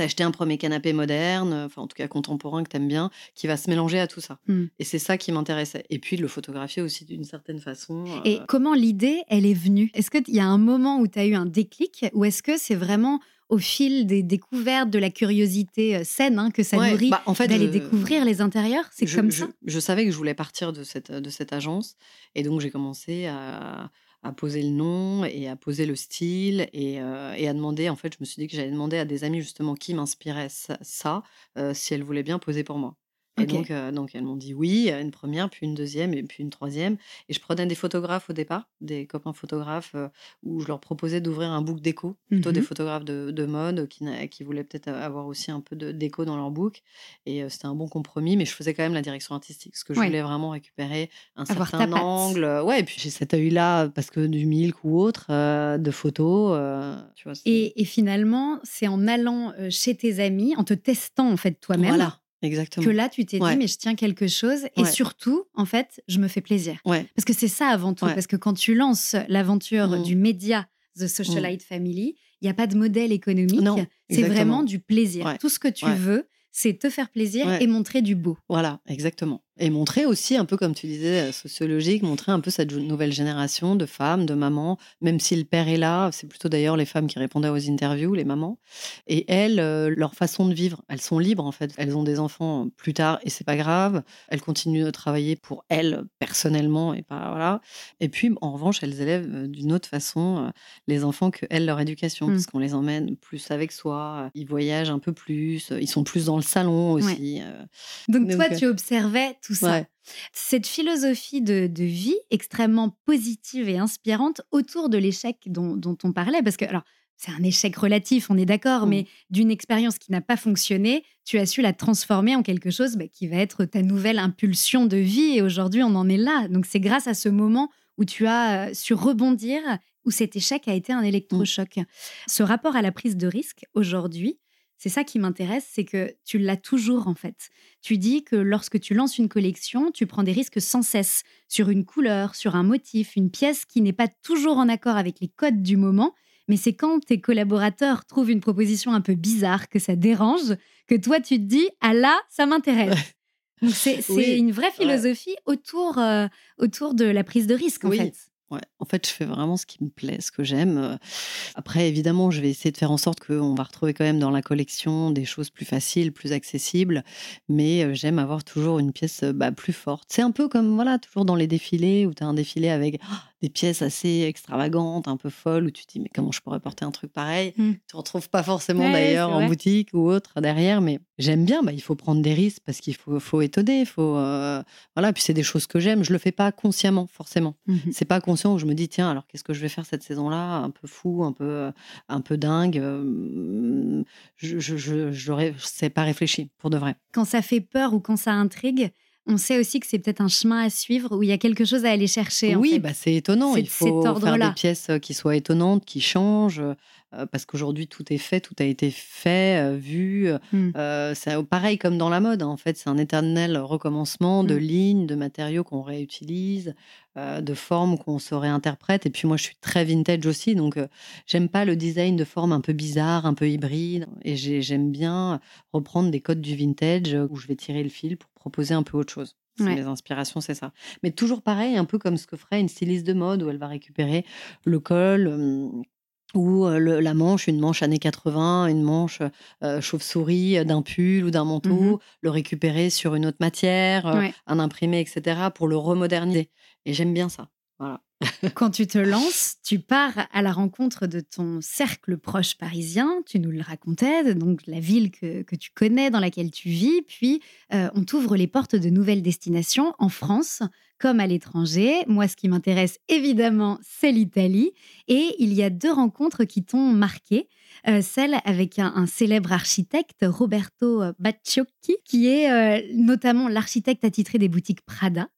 t'acheter un premier canapé moderne, enfin en tout cas contemporain que tu aimes bien, qui va se mélanger à tout ça. Mmh. Et c'est ça qui m'intéressait. Et puis de le photographier aussi d'une certaine façon. Et comment l'idée, elle est venue? Est-ce qu'il y a un moment où tu as eu un déclic? Ou est-ce que c'est vraiment au fil des découvertes, de la curiosité euh, saine hein, que ça nourrit, bah, en fait, d'aller découvrir les intérieurs? C'est comme ça? je, savais que je voulais partir de cette, de cette agence. Et donc, j'ai commencé à, à, poser le nom et à poser le style et, euh, et, à demander. En fait, je me suis dit que j'allais demander à des amis justement qui m'inspiraient ça, euh, si elles voulaient bien poser pour moi. Et donc, donc, elles m'ont dit oui, une première, puis une deuxième, et puis une troisième. Et je prenais des photographes au départ, des copains photographes, où je leur proposais d'ouvrir un book déco, plutôt des mmh photographes de, de mode qui, qui voulaient peut-être avoir aussi un peu de déco dans leur book. Et c'était un bon compromis, mais je faisais quand même la direction artistique, parce que je voulais vraiment récupérer un certain angle. Ouais, et puis j'ai cet œil-là, parce que du milk ou autre, de photos. tu vois, et, et, finalement, c'est en allant chez tes amis, en te testant en fait toi-même. Voilà Exactement. Que là, tu t'es dit, mais je tiens quelque chose. Et surtout, en fait, je me fais plaisir. Parce que c'est ça avant tout. Parce que quand tu lances l'aventure mmh. du média The Socialite mmh. Family, il n'y a pas de modèle économique. C'est vraiment du plaisir. Tout ce que tu veux, c'est te faire plaisir et montrer du beau. Voilà, exactement. Et montrer aussi, un peu comme tu disais, euh, sociologique, montrer un peu cette nouvelle génération de femmes, de mamans, même si le père est là, c'est plutôt d'ailleurs les femmes qui répondaient aux interviews, les mamans. Et elles, euh, leur façon de vivre, elles sont libres en fait. Elles ont des enfants plus tard et c'est pas grave. Elles continuent de travailler pour elles personnellement et pas voilà. Et puis en revanche, elles élèvent euh, d'une autre façon les enfants que elles leur éducation, mmh. parce qu'on les emmène plus avec soi. Ils voyagent un peu plus, ils sont plus dans le salon aussi. Donc, toi, tu observais tout ça. Cette philosophie de, vie extrêmement positive et inspirante autour de l'échec dont, on parlait, parce que alors c'est un échec relatif, on est d'accord, mais mmh. d'une expérience qui n'a pas fonctionné, tu as su la transformer en quelque chose bah, qui va être ta nouvelle impulsion de vie. Et aujourd'hui, on en est là. Donc c'est grâce à ce moment où tu as euh, su rebondir, où cet échec a été un mmh. électrochoc. Ce rapport à la prise de risque aujourd'hui, c'est ça qui m'intéresse, c'est que tu l'as toujours en fait. Tu dis que lorsque tu lances une collection, tu prends des risques sans cesse sur une couleur, sur un motif, une pièce qui n'est pas toujours en accord avec les codes du moment, mais c'est quand tes collaborateurs trouvent une proposition un peu bizarre, que ça dérange, que toi tu te dis ah là, ça m'intéresse. C'est une vraie philosophie autour, euh, autour de la prise de risque en fait. Ouais, en fait, je fais vraiment ce qui me plaît, ce que j'aime. Après, évidemment, je vais essayer de faire en sorte qu'on va retrouver quand même dans la collection des choses plus faciles, plus accessibles, mais j'aime avoir toujours une pièce bah, plus forte. C'est un peu comme, voilà, toujours dans les défilés où tu as un défilé avec des pièces assez extravagantes, un peu folles, où tu te dis, mais comment je pourrais porter un truc pareil? Mmh. Tu ne retrouves pas forcément d'ailleurs en boutique ou autre derrière, mais j'aime bien, bah, il faut prendre des risques parce qu'il faut, faut étonner, faut, euh, voilà, puis c'est des choses que j'aime, je le fais pas consciemment, forcément. Mmh c'est pas conscient où je me dis, tiens, alors qu'est-ce que je vais faire cette saison-là? Un peu fou, un peu, un peu dingue. Euh, je ne sais pas réfléchi, pour de vrai. Quand ça fait peur ou quand ça intrigue, on sait aussi que c'est peut-être un chemin à suivre où il y a quelque chose à aller chercher. Oui, bah c'est étonnant. Il faut faire des pièces euh, qui soient étonnantes, qui changent, euh, parce qu'aujourd'hui tout est fait, tout a été fait, euh, vu. C'est pareil comme dans la mode. Hein. En fait, c'est un éternel recommencement de mmh. lignes, de matériaux qu'on réutilise, de formes qu'on se réinterprète. Et puis moi, je suis très vintage aussi, donc j'aime pas le design de forme un peu bizarre, un peu hybride. Et j'aime bien reprendre des codes du vintage où je vais tirer le fil pour proposer un peu autre chose. Les inspirations, c'est ça. Mais toujours pareil, un peu comme ce que ferait une styliste de mode où elle va récupérer le col ou la manche, une manche années 80, une manche chauve-souris d'un pull ou d'un manteau, mmh le récupérer sur une autre matière, un imprimé, etc., pour le remoderniser. Et j'aime bien ça. Voilà. Quand tu te lances, tu pars à la rencontre de ton cercle proche parisien, tu nous le racontais, donc la ville que, tu connais, dans laquelle tu vis, puis euh, on t'ouvre les portes de nouvelles destinations en France comme à l'étranger. Moi, ce qui m'intéresse évidemment, c'est l'Italie. Et il y a deux rencontres qui t'ont marqué. Euh, celle avec un, célèbre architecte, Roberto Bacciocchi, qui est euh, notamment l'architecte attitré des boutiques Prada.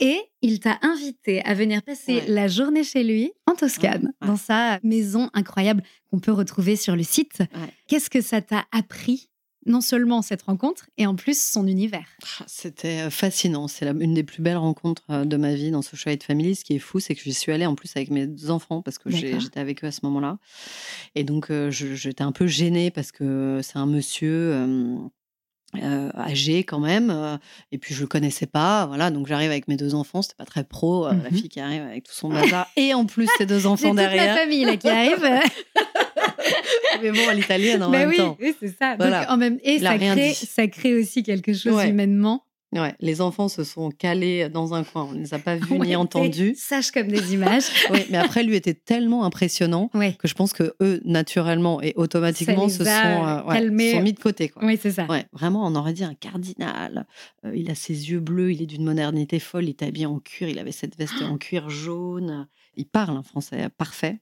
Et il t'a invité à venir passer la journée chez lui en Toscane, dans sa maison incroyable qu'on peut retrouver sur le site. Qu'est-ce que ça t'a appris non seulement cette rencontre, et en plus son univers? Ah, c'était euh, fascinant. C'est une des plus belles rencontres euh, de ma vie dans ce de Family. Ce qui est fou, c'est que j'y suis allée en plus avec mes enfants parce que j'étais avec eux à ce moment-là. Et donc, euh, j'étais un peu gênée parce que c'est un monsieur euh, âgé quand même, euh, et puis je le connaissais pas, voilà, donc j'arrive avec mes deux enfants, c'était pas très pro, euh, la mmh fille qui arrive avec tout son bazar, et en plus ses deux enfants derrière. Toute la famille là qui arrive. Mais bon, à l'italienne en bah même oui, temps. Oui, c'est ça. Donc, en même... Et ça crée, ça crée, aussi quelque chose humainement Ouais, les enfants se sont calés dans un coin. On ne les a pas vus ni entendus. Sages comme des images. oui, mais après, lui était tellement impressionnant que je pense que eux, naturellement et automatiquement, se sont, euh, sont, mis de côté. Quoi. Oui, c'est ça. Vraiment, on aurait dit un cardinal. Euh, il a ses yeux bleus, il est d'une modernité folle. Il est habillé en cuir, il avait cette veste en cuir jaune. Il parle un français parfait.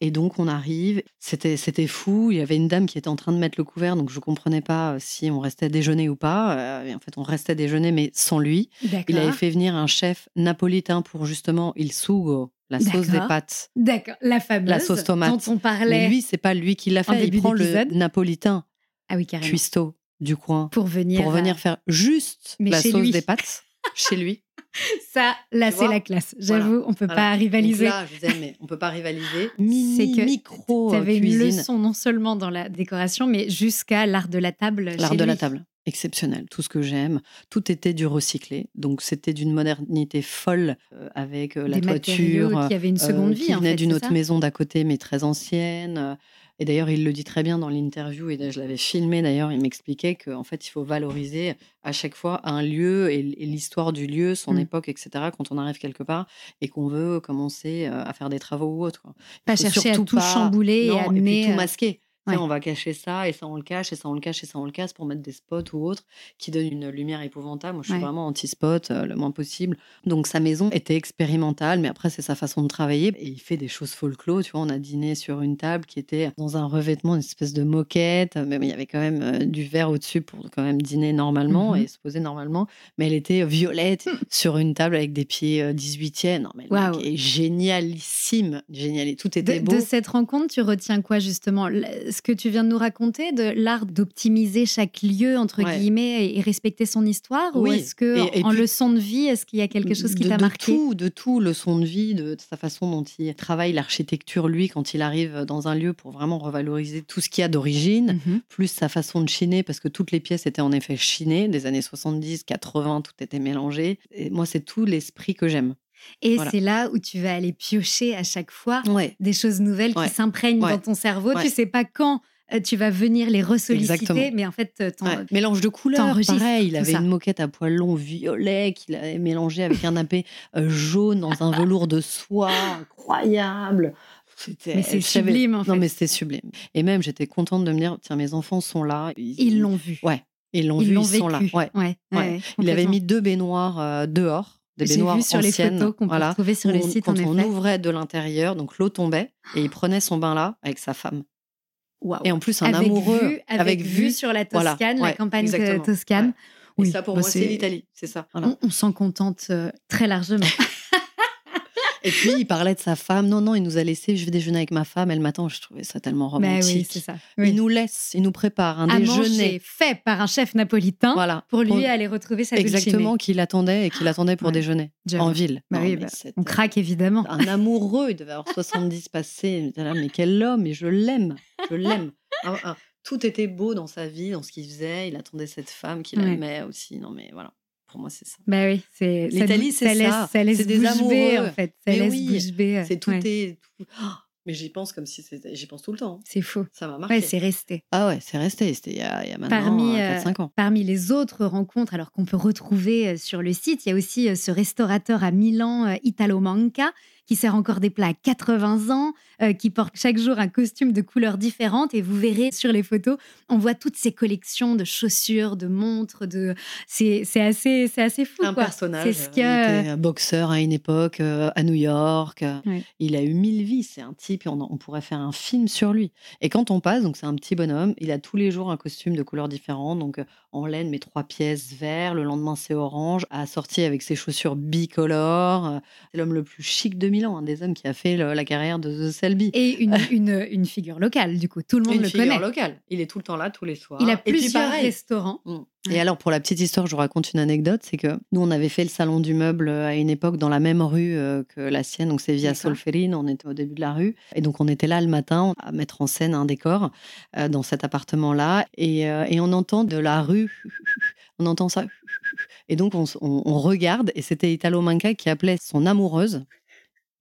Et donc on arrive, c'était c'était fou. Il y avait une dame qui était en train de mettre le couvert, donc je comprenais pas euh, si on restait déjeuner ou pas. Euh, et en fait, on restait déjeuner, mais sans lui. Il avait fait venir un chef napolitain pour justement il sugo, la sauce des pâtes. D'accord, la fameuse la sauce tomate. dont on parlait. Mais lui, c'est pas lui qui l'a fait. Il prend le napolitain. Ah oui, Cuisto du coin pour venir pour venir euh, faire juste la sauce des pâtes chez lui. Ça, là, c'est la classe. J'avoue, on peut pas rivaliser. là, je disais, mais on peut pas rivaliser. C'est que micro Tu avais une leçon non seulement dans la décoration, mais jusqu'à l'art de la table. L'art de la table. exceptionnel. Tout ce que j'aime, tout était du recyclé. Donc c'était d'une modernité folle euh, avec euh, la Des toiture qui avaient une seconde euh, vie, qui en venait d'une autre maison d'à côté, mais très ancienne. Et d'ailleurs, il le dit très bien dans l'interview, et je l'avais filmé d'ailleurs, il m'expliquait qu'en fait, il faut valoriser à chaque fois un lieu et, l'histoire du lieu, son Mm. époque, etc., quand on arrive quelque part et qu'on veut commencer euh, à faire des travaux ou autre. quoi. Pas chercher à tout pas- chambouler et amener. puis tout euh, masquer. On va cacher ça, et ça on le cache, et ça on le cache, et ça on le casse pour mettre des spots ou autre qui donnent une lumière épouvantable. Moi, je suis Ouais. vraiment anti-spot euh, le moins possible. Donc sa maison était expérimentale, mais après c'est sa façon de travailler. Et il fait des choses folklore. Tu vois, on a dîné sur une table qui était dans un revêtement, une espèce de moquette, mais il y avait quand même euh, du verre au-dessus pour quand même dîner normalement Mhm. et se poser normalement. Mais elle était violette sur une table avec des pieds euh, 18e. Non, mais le Waouh. mec est génialissime, génial. Tout De, était beau. de cette rencontre, tu retiens quoi justement? Ce que tu viens de nous raconter, de l'art d'optimiser chaque lieu, entre Ouais. guillemets, et, et respecter son histoire Ou Oui. est-ce que, Et- et en puis- leçon de vie, est-ce qu'il y a quelque chose qui de, t'a de marqué tout, de tout, le son de vie, de, de sa façon dont il travaille l'architecture, lui, quand il arrive dans un lieu pour vraiment revaloriser tout ce qu'il y a d'origine, Mhm. plus sa façon de chiner, parce que toutes les pièces étaient en effet chinées, des années 70, 80, tout était mélangé. Et moi, c'est tout l'esprit que j'aime. Et Voilà. c'est là où tu vas aller piocher à chaque fois Ouais. des choses nouvelles Ouais. qui s'imprègnent Ouais. dans ton cerveau. Tu sais pas quand euh, tu vas venir les ressolliciter, mais en fait, euh, t'en- Ouais. Mélange de couleurs, pareil. Il avait ça. une moquette à poils longs violet qu'il avait mélangé avec un nappé euh, jaune dans un velours de soie incroyable. Mais c'est sublime, en Non, mais c'était sublime. Et même, j'étais contente de me dire, tiens, mes enfants sont là. ils l'ont vu. Ouais, ils l'ont vu, ils sont là. Ouais. Ouais, Il avait mis deux baignoires euh, dehors, des baignoires vu sur anciennes. les photos qu'on peut voilà, retrouver sur les on- sites, Quand en on effet. ouvrait de l'intérieur, donc l'eau tombait et il prenait son bain là avec sa femme. Et en plus, un avec amoureux vue, avec, vue sur la Voilà, Toscane, la campagne exactement, toscane. ouais. Oui, et ça, pour bah, moi, c'est l'Italie. C'est ça. Voilà. On, on s'en contente euh, très largement. Et puis, il parlait de sa femme. Non, non, il nous a laissé. Je vais déjeuner avec ma femme. Elle m'attend. Je trouvais ça tellement Mais romantique. oui, c'est ça. Oui. Il nous laisse, il nous prépare un à déjeuner. fait par un chef napolitain Voilà. pour lui aller retrouver sa Exactement, qu'il attendait et qu'il attendait pour Ouais. déjeuner en ville. Bah Non, oui, mais bah, On craque évidemment. Un amoureux, il devait avoir 70 passés. Mais quel homme, et je l'aime, je l'aime. Ah, ah, Tout était beau dans sa vie, dans ce qu'il faisait. Il attendait cette femme qu'il Ouais. aimait aussi. Non, mais voilà, pour moi, c'est ça. Bah oui, c'est ça L'Italie, c'est ça. Laisse, ça. ça laisse C'est des bouche bée, amoureux. en fait. Ça Mais laisse oui. C'est tout Ouais. est. tout- mais j'y pense comme si. J'y pense tout le temps. C'est faux. Ça m'a marqué. Ouais, c'est resté. ah ouais, c'est resté. C'était il y a, il y a maintenant Parmi, euh, euh, 4-5 ans. Parmi les autres rencontres, alors qu'on peut retrouver euh, sur le site, il y a aussi euh, ce restaurateur à Milan, euh, Italo Manca, qui sert encore des plats à 80 ans, euh, qui porte chaque jour un costume de couleurs différentes. Et vous verrez sur les photos, on voit toutes ces collections de chaussures, de montres. De... C'est assez, c'est assez fou. un quoi. personnage. C'est ce Il que. était boxeur à une époque euh, à New York. euh, Ouais. Il a eu mille vies. C'est un type on, on pourrait faire un film sur lui. Et quand on passe, donc c'est un petit bonhomme, il a tous les jours un costume de couleurs différentes. Donc euh, en laine, mais trois pièces vert. Le lendemain, c'est orange. Assorti avec ses chaussures bicolores. Euh, C'est l'homme le plus chic de Milan, un des hommes qui a fait le- la carrière de The Selby. Et une, une, une figure locale, du coup. Tout le monde Une le figure connaît. locale. Il est tout le temps là, tous les soirs. Il a Et puis plusieurs restaurants. Mm. Et alors, pour la petite histoire, je vous raconte une anecdote. C'est que nous, on avait fait le salon du meuble euh, à une époque dans la même rue euh, que la sienne. Donc, c'est via. Solferino. On était au début de la rue. Et donc, on était là le matin à mettre en scène un décor euh, dans cet appartement-là. Et, et on entend de la rue, on entend ça. Et donc, on, s- on- on regarde. Et c'était Italo Manca qui appelait son amoureuse.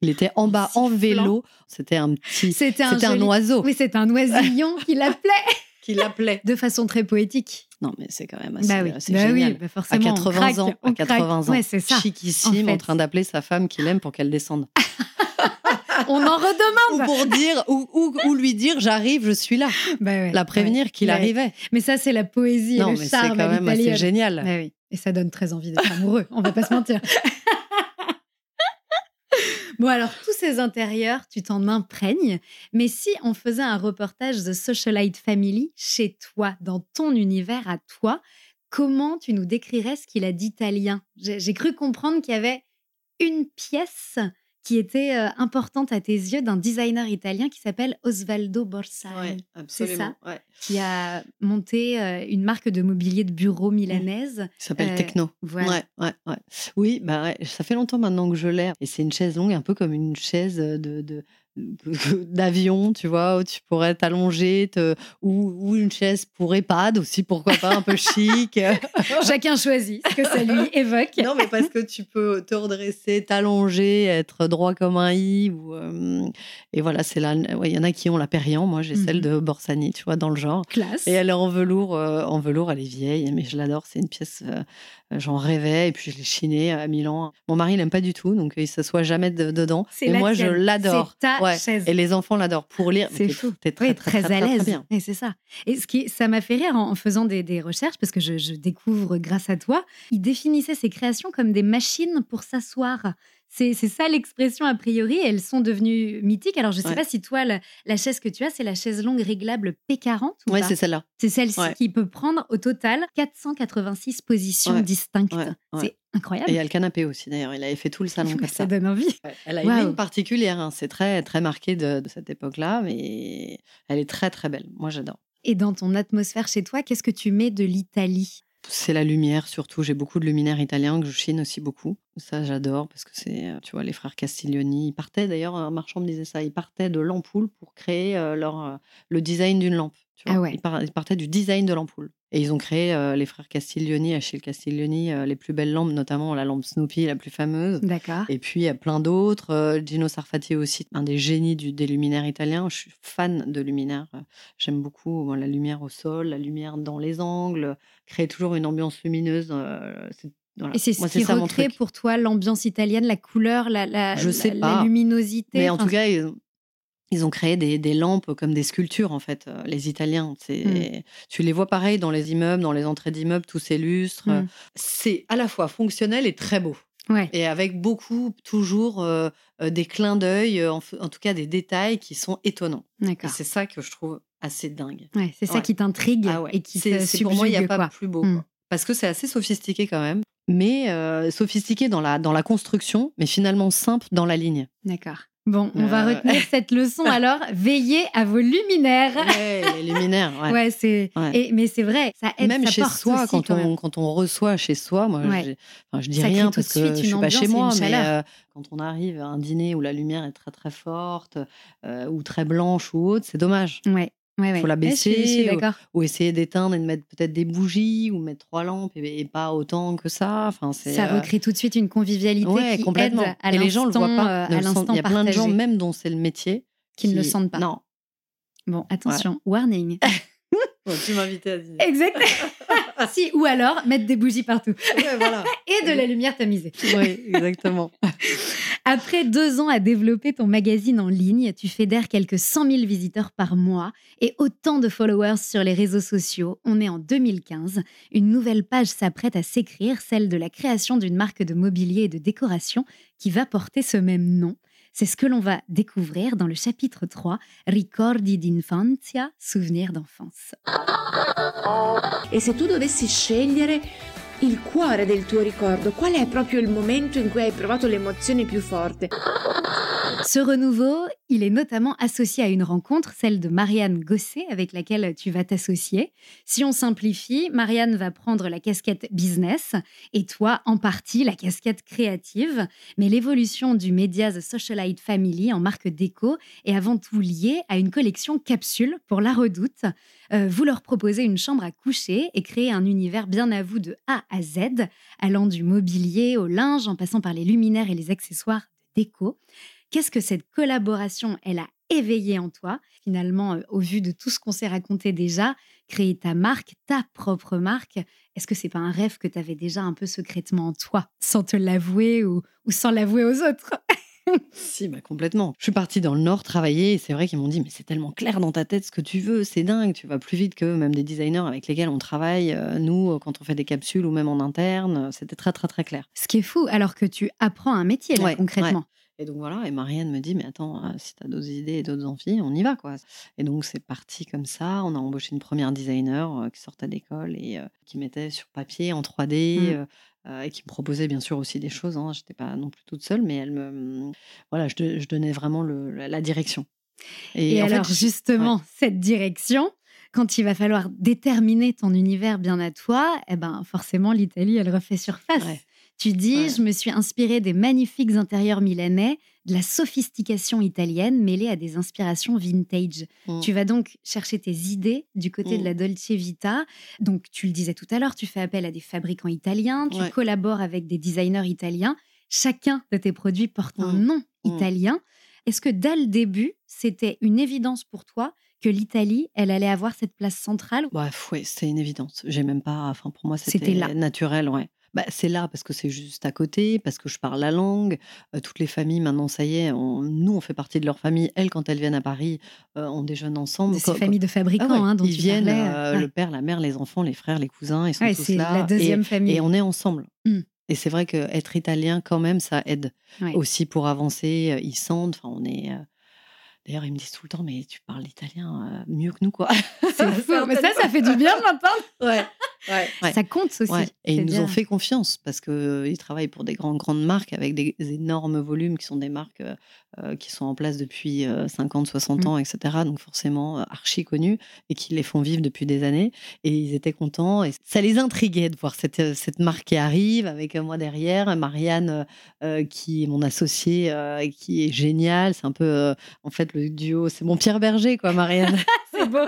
Il était en bas en vélo. C'était un petit. C'était un, oiseau Oui, c'est un oisillon qui l'appelait qui l'appelait. de façon très poétique. Non, mais c'est quand même assez, bah oui, c'est bah oui, génial. bah à forcément. on 80 craque, ans, à 80 craque. ans, Ouais, c'est ça. chiquissime, en train d'appeler sa femme qu'il aime pour qu'elle descende. On en ou redemande. pour dire, ou, ou- ou lui dire, j'arrive, je suis là. Bah ouais, La prévenir ouais. qu'il Ouais. arrivait. Mais ça, c'est la poésie non, et le mais c'est quand à même assez génial. Bah oui. Et ça donne très envie d'être amoureux, on va pas se mentir. Bon, alors, tous ces intérieurs, tu t'en imprègnes. Mais si on faisait un reportage The Socialite Family chez toi, dans ton univers à toi, comment tu nous décrirais ce qu'il a d'italien j'ai cru comprendre qu'il y avait une pièce qui était euh, importante à tes yeux d'un designer italien qui s'appelle Osvaldo Borsari, Ouais, absolument. ouais. qui a monté euh, une marque de mobilier de bureau milanaise. Il s'appelle Euh, Techno. Voilà. Ouais. Oui, bah ça fait longtemps maintenant que je l'ai. Et c'est une chaise longue, un peu comme une chaise de, de, d'avion, tu vois, où tu pourrais t'allonger, te... ou, ou, une chaise pour EHPAD aussi, pourquoi pas, un peu chic. Chacun choisit ce que ça lui évoque. Non, mais parce que tu peux te redresser, t'allonger, être droit comme un i. Ou, euh, Et voilà, c'est là. Il y en a qui ont la Perriand. Moi, j'ai celle mhm. de Borsani, tu vois, dans le genre. Classe. Et elle est en velours. Euh, en velours, elle est vieille, mais je l'adore. C'est une pièce euh, J'en rêvais et puis je l'ai chiné à Milan. Mon mari l'aime pas du tout, donc il s'assoit jamais dedans. Et moi, je l'adore. Et les enfants l'adorent pour lire. C'est fou. T'es très, très, à l'aise. Et c'est ça. Et ce qui, ça m'a fait rire en, faisant des, recherches parce que je, je découvre grâce à toi. Il définissait ses créations comme des machines pour s'asseoir. C'est ça l'expression a priori. Elles sont devenues mythiques. Alors, je ne sais pas si toi, la, chaise que tu as, c'est la chaise longue réglable P40 Oui, c'est celle-là. C'est celle-ci qui peut prendre au total 486 positions distinctes. C'est incroyable. Et il y a le canapé aussi, d'ailleurs. Il avait fait tout le salon comme ça. Ça donne envie. Elle a une ligne particulière. Hein. C'est très, très marqué de, de cette époque-là, mais elle est très, très belle. Moi, j'adore. Et dans ton atmosphère chez toi, qu'est-ce que tu mets de l'Italie? C'est la lumière surtout. J'ai beaucoup de luminaires italiens que je chine aussi beaucoup. Ça, j'adore parce que c'est, euh, tu vois, les frères Castiglioni. Ils partaient d'ailleurs, un marchand me disait ça, ils partaient de l'ampoule pour créer euh, leur, euh, le design d'une lampe. ah ouais. ils, partaient du design de l'ampoule. Et ils ont créé, les frères Castiglioni, Achille Castiglioni, les plus belles lampes, notamment la lampe Snoopy, la plus fameuse. D'accord. Et puis, il y a plein d'autres. Gino Sarfati aussi, un des génies du, des luminaires italiens. Je suis fan de luminaires. J'aime beaucoup la lumière au sol, la lumière dans les angles, créer toujours une ambiance lumineuse. Et c'est ce qui recrée pour toi l'ambiance italienne, la couleur, la, la, Je sais la, luminosité. Mais en tout cas, ils, ont créé des, des, lampes comme des sculptures, en fait, euh, les Italiens. Mmh. Tu les vois pareil dans les immeubles, dans les entrées d'immeubles, tous ces lustres. Mmh. C'est à la fois fonctionnel et très beau. Ouais. Et avec beaucoup, toujours, euh, euh, des clins d'œil, en, en, tout cas des détails qui sont étonnants. Et c'est ça que je trouve assez dingue. Ouais, c'est ça qui t'intrigue ah et qui te. Pour moi, il n'y a pas plus beau. Mmh. Parce que c'est assez sophistiqué quand même mais euh, sophistiqué dans la, dans la construction, mais finalement simple dans la ligne. D'accord. Bon, on va euh, retenir cette leçon alors. Veillez à vos luminaires. Ouais, les luminaires. Ouais, ouais c'est. Mais c'est vrai, ça aide. Même chez soi, quand on, quand on reçoit chez soi, moi, enfin, je dis rien parce que je suis pas chez moi, mais euh, quand on arrive à un dîner où la lumière est très très forte ou très blanche ou autre, c'est dommage. Ouais. Il faut la baisser ou, essayer d'éteindre et de mettre peut-être des bougies ou mettre trois lampes et, pas autant que ça. Enfin, ça euh, recrée tout de suite une convivialité qui complètement. aide à et les gens le voient pas. Euh, il y a plein de gens, même dont c'est le métier, qui, ne le sentent pas. Non. Bon, attention, warning. tu m'invitais à dîner. Exactement. si, ou alors mettre des bougies partout. voilà. et de la lumière tamisée. Oui, exactement. Après deux ans à développer ton magazine en ligne, tu fédères quelques 100 000 visiteurs par mois et autant de followers sur les réseaux sociaux. On est en 2015. Une nouvelle page s'apprête à s'écrire, celle de la création d'une marque de mobilier et de décoration qui va porter ce même nom. C'est ce que l'on va découvrir dans le chapitre 3, Ricordi d'infanzia, souvenirs d'enfance. Et si tu scegliere il cuore del tuo ricordo? Qual è proprio il momento in cui hai provato l'emozione più forte? Ce renouveau, il est notamment associé à une rencontre, celle de Marianne Gosset, avec laquelle tu vas t'associer. Si on simplifie, Marianne va prendre la casquette business et toi, en partie, la casquette créative. Mais l'évolution du média The Socialite Family en marque déco est avant tout liée à une collection capsule pour la redoute. Euh, vous leur proposez une chambre à coucher et créer un univers bien à vous de A à Z, allant du mobilier au linge en passant par les luminaires et les accessoires de déco. Qu'est-ce que cette collaboration, elle a éveillé en toi? Finalement, euh, au vu de tout ce qu'on s'est raconté déjà, créer ta marque, ta propre marque, est-ce que c'est pas un rêve que tu avais déjà un peu secrètement en toi, sans te l'avouer ou, sans l'avouer aux autres? si, bah complètement. Je suis partie dans le Nord travailler et c'est vrai qu'ils m'ont dit, mais c'est tellement clair dans ta tête ce que tu veux, c'est dingue, tu vas plus vite que même des designers avec lesquels on travaille, euh, nous, quand on fait des capsules ou même en interne, c'était très, très, très clair. Ce qui est fou, alors que tu apprends un métier, là, concrètement. Et donc voilà, et Marianne me dit, mais attends, euh, si tu as d'autres idées et d'autres envies, on y va quoi. Et donc c'est parti comme ça. On a embauché une première designer euh, qui sortait d'école et euh, qui mettait sur papier en 3D. Mmh. et qui me proposait bien sûr aussi des choses. Hein. Je n'étais pas non plus toute seule, mais elle me, mmh, voilà, je, donnais vraiment le, la direction. Et, alors justement, cette direction, quand il va falloir déterminer ton univers bien à toi, eh ben forcément l'Italie, elle refait surface. Tu dis, je me suis inspirée des magnifiques intérieurs milanais, de la sophistication italienne mêlée à des inspirations vintage. Mm. Tu vas donc chercher tes idées du côté de Mm. la Dolce Vita. Donc, tu le disais tout à l'heure, tu fais appel à des fabricants italiens, tu Ouais. collabores avec des designers italiens. Chacun de tes produits porte un Mm. nom italien. Est-ce que dès le début, c'était une évidence pour toi que l'Italie, elle allait avoir cette place centrale Bref, ouais, c'est une évidence. J'ai même pas. Enfin, pour moi, C'était naturel, ouais. Bah, c'est là parce que c'est juste à côté, parce que je parle la langue. Euh, toutes les familles, maintenant, ça y est, on- nous, on fait partie de leur famille. Elles, quand elles viennent à Paris, euh, on déjeune ensemble. de ces familles de Ah fabricants ouais, hein, dont ils tu viennent, euh, ouais. le père, la mère, les enfants, les frères, les cousins, ils sont Ouais, tous c'est là. la deuxième et, famille. et on est ensemble. Mm. Et c'est vrai qu'être italien, quand même, ça aide aussi pour avancer. Ils sentent, enfin, on est. euh, D'ailleurs, ils me disent tout le temps, mais tu parles l'italien euh, mieux que nous, quoi. C'est fou, mais ça, ça fait du bien l'entendre. Ouais, ouais. Ça compte aussi. Ouais, Et ils nous ont fait confiance parce qu'ils travaillent pour des grandes, grandes marques avec des énormes volumes qui sont des marques euh, euh, qui sont en place depuis euh, 50, 60 Mm. ans, etc. Donc forcément euh, archi connues et qui les font vivre depuis des années. Et ils étaient contents et ça les intriguait de voir cette, euh, cette marque qui arrive avec euh, moi derrière, Marianne euh, euh, qui est mon associée, euh, qui est géniale. C'est un peu, euh, en fait, le duo, c'est mon Pierre Berger, quoi, Marianne. C'est beau.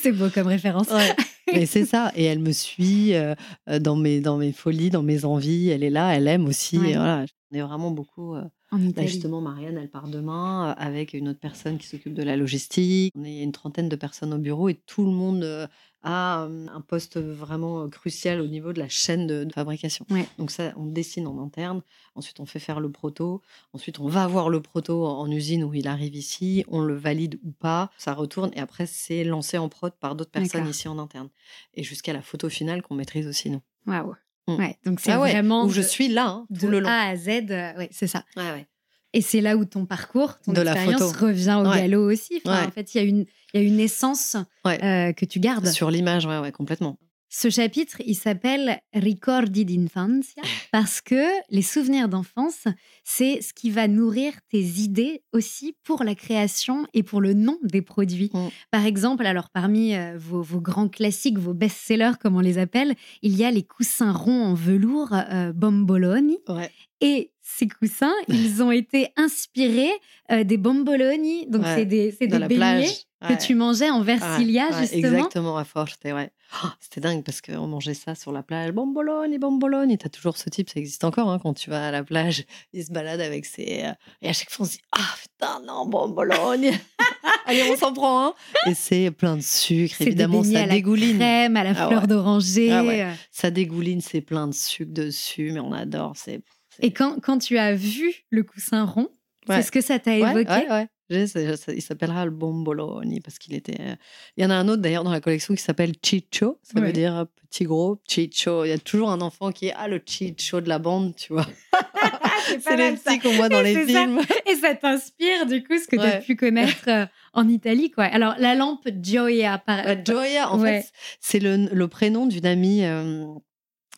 c'est beau comme référence. Ouais. Mais c'est ça. Et elle me suit euh, dans, mes, dans mes folies, dans mes envies. Elle est là, elle aime aussi. Ouais. Et voilà, on est vraiment beaucoup. euh, là, Italie. justement, Marianne, elle part demain euh, avec une autre personne qui s'occupe de la logistique. On est une trentaine de personnes au bureau et tout le monde euh, a euh, un poste vraiment crucial au niveau de la chaîne de, de fabrication. Ouais. Donc ça, on dessine en interne. Ensuite, on fait faire le proto. Ensuite, on va voir le proto en, usine où il arrive ici. On le valide ou pas. Ça retourne et après, c'est lancé en prod par d'autres personnes ici en interne. Et jusqu'à la photo finale qu'on maîtrise aussi nous. Waouh. Mm. Ouais, donc c'est Ah ouais, vraiment où je suis là hein, tout de le long. A à Z. euh, ouais, c'est ça. Ouais, ouais. Et c'est là où ton parcours, ton De expérience revient au galop aussi. Enfin. En fait, il y, a une- il y a une essence euh, que tu gardes. Sur l'image, ouais, ouais, complètement. Ce chapitre, il s'appelle Ricordi d'infanzia parce que les souvenirs d'enfance, c'est ce qui va nourrir tes idées aussi pour la création et pour le nom des produits. Mm. Par exemple, alors parmi euh, vos, vos grands classiques, vos best-sellers comme on les appelle, il y a les coussins ronds en velours euh, Bomboloni. Ouais. Et ces coussins, ils ont été inspirés euh, des bomboloni. Donc, Ouais, c'est des, c'est de des beignets plage. que Ouais. tu mangeais en Versilia, justement. Exactement, à Forte, ouais. Oh, C'était dingue parce qu'on mangeait ça sur la plage. Bombolone, bombolone. T'as toujours ce type, ça existe encore hein, quand tu vas à la plage. Il se balade avec ses. euh, Et à chaque fois, on se dit Ah putain, non, bombolone. Allez, on s'en prend un. Et c'est plein de sucre, évidemment, ça à la dégouline. crème, à la Ah fleur ouais. d'oranger. Ah ouais. euh. Ça dégouline, c'est plein de sucre dessus, mais on adore. C'est. Et quand, quand tu as vu le coussin rond, Ouais. c'est ce que ça t'a évoqué? Ouais, ouais. Il s'appellera le Bomboloni parce qu'il était. euh, Il y en a un autre d'ailleurs dans la collection qui s'appelle Chicho. Ça Ouais. veut dire euh, petit gros. Chicho. Il y a toujours un enfant qui est ah le Chicho de la bande, tu vois. C'est les petits qu'on voit dans Et les ça. films. Et ça t'inspire du coup ce que tu as Ouais. pu connaître euh, en Italie. quoi. Alors, la lampe Gioia, par... Euh, Gioia, en Ouais. fait, c'est le, le prénom d'une amie. euh,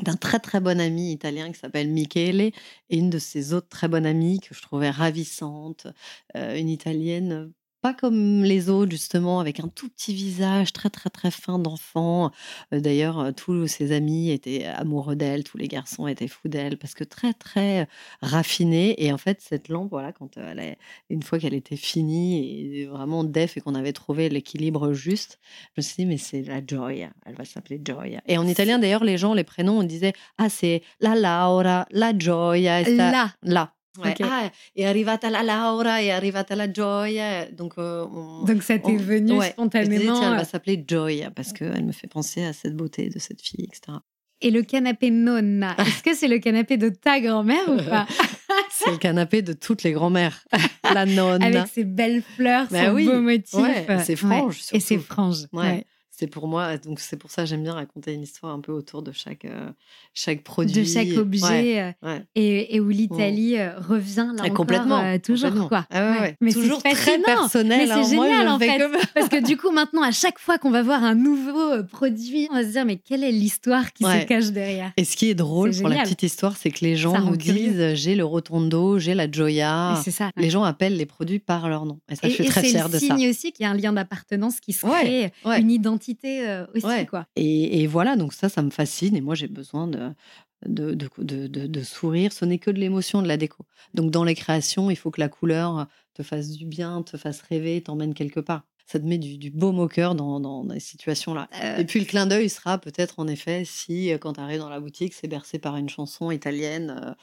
d'un très très bon ami italien qui s'appelle Michele et une de ses autres très bonnes amies que je trouvais ravissante, euh, une italienne pas comme les autres justement avec un tout petit visage très très très fin d'enfant. Euh, D'ailleurs euh, tous ses amis étaient amoureux d'elle, tous les garçons étaient fous d'elle parce que très très raffinée et en fait cette lampe voilà quand euh, elle est, une fois qu'elle était finie et vraiment def et qu'on avait trouvé l'équilibre juste, je me suis dit, mais c'est la Gioia. Elle va s'appeler Gioia. Et en italien, d'ailleurs, les gens, les prénoms, on disait, ah, c'est la Laura, la Gioia. et sta- Là. Ouais. Ok. Ah, arrivata la Laura, è arrivata la Gioia. Donc, euh, on- Donc, ça t'est venu ouais. Je disais, spontanément. tiens, elle euh. va s'appeler Gioia parce qu'elle me fait penser à cette beauté de cette fille, etc. Et le canapé nonna, est-ce que c'est le canapé de ta grand-mère ou pas? C'est le canapé de toutes les grand-mères. la nonne. Avec ses belles fleurs, Bah son oui, beau motif. ouais, et ses franges, Et ses surtout. C'est pour moi, donc c'est pour ça que j'aime bien raconter une histoire un peu autour de chaque, euh, chaque produit. De chaque objet. Ouais, euh, ouais. Et, et où l'Italie euh, revient là Ah, encore complètement, euh, toujours complètement. quoi. Ah ouais. Mais c'est Toujours très personnel, hein. c'est je génial en fait comme- parce que du coup maintenant à chaque fois qu'on va voir un nouveau produit, on va se dire mais quelle est l'histoire qui se cache derrière? Et ce qui est drôle C'est pour la petite histoire, c'est que les gens Ça nous disent j'ai le Rotondo, j'ai la Gioia. C'est ça. Les gens appellent les produits par leur nom. Et ça, Et, je suis et très c'est fière de ça. signe aussi qu'il y a un lien d'appartenance qui se crée, une identité euh, aussi Ouais. quoi. Et, et voilà, donc ça, ça me fascine. Et moi, j'ai besoin de, de, de, de, de sourire. Ce n'est que de l'émotion, de la déco. Donc, dans les créations, il faut que la couleur te fasse du bien, te fasse rêver, t'emmène quelque part ça te met du, du baume au cœur dans, dans, ces situations-là. Et puis le clin d'œil sera peut-être en effet si quand tu arrives dans la boutique, c'est bercé par une chanson italienne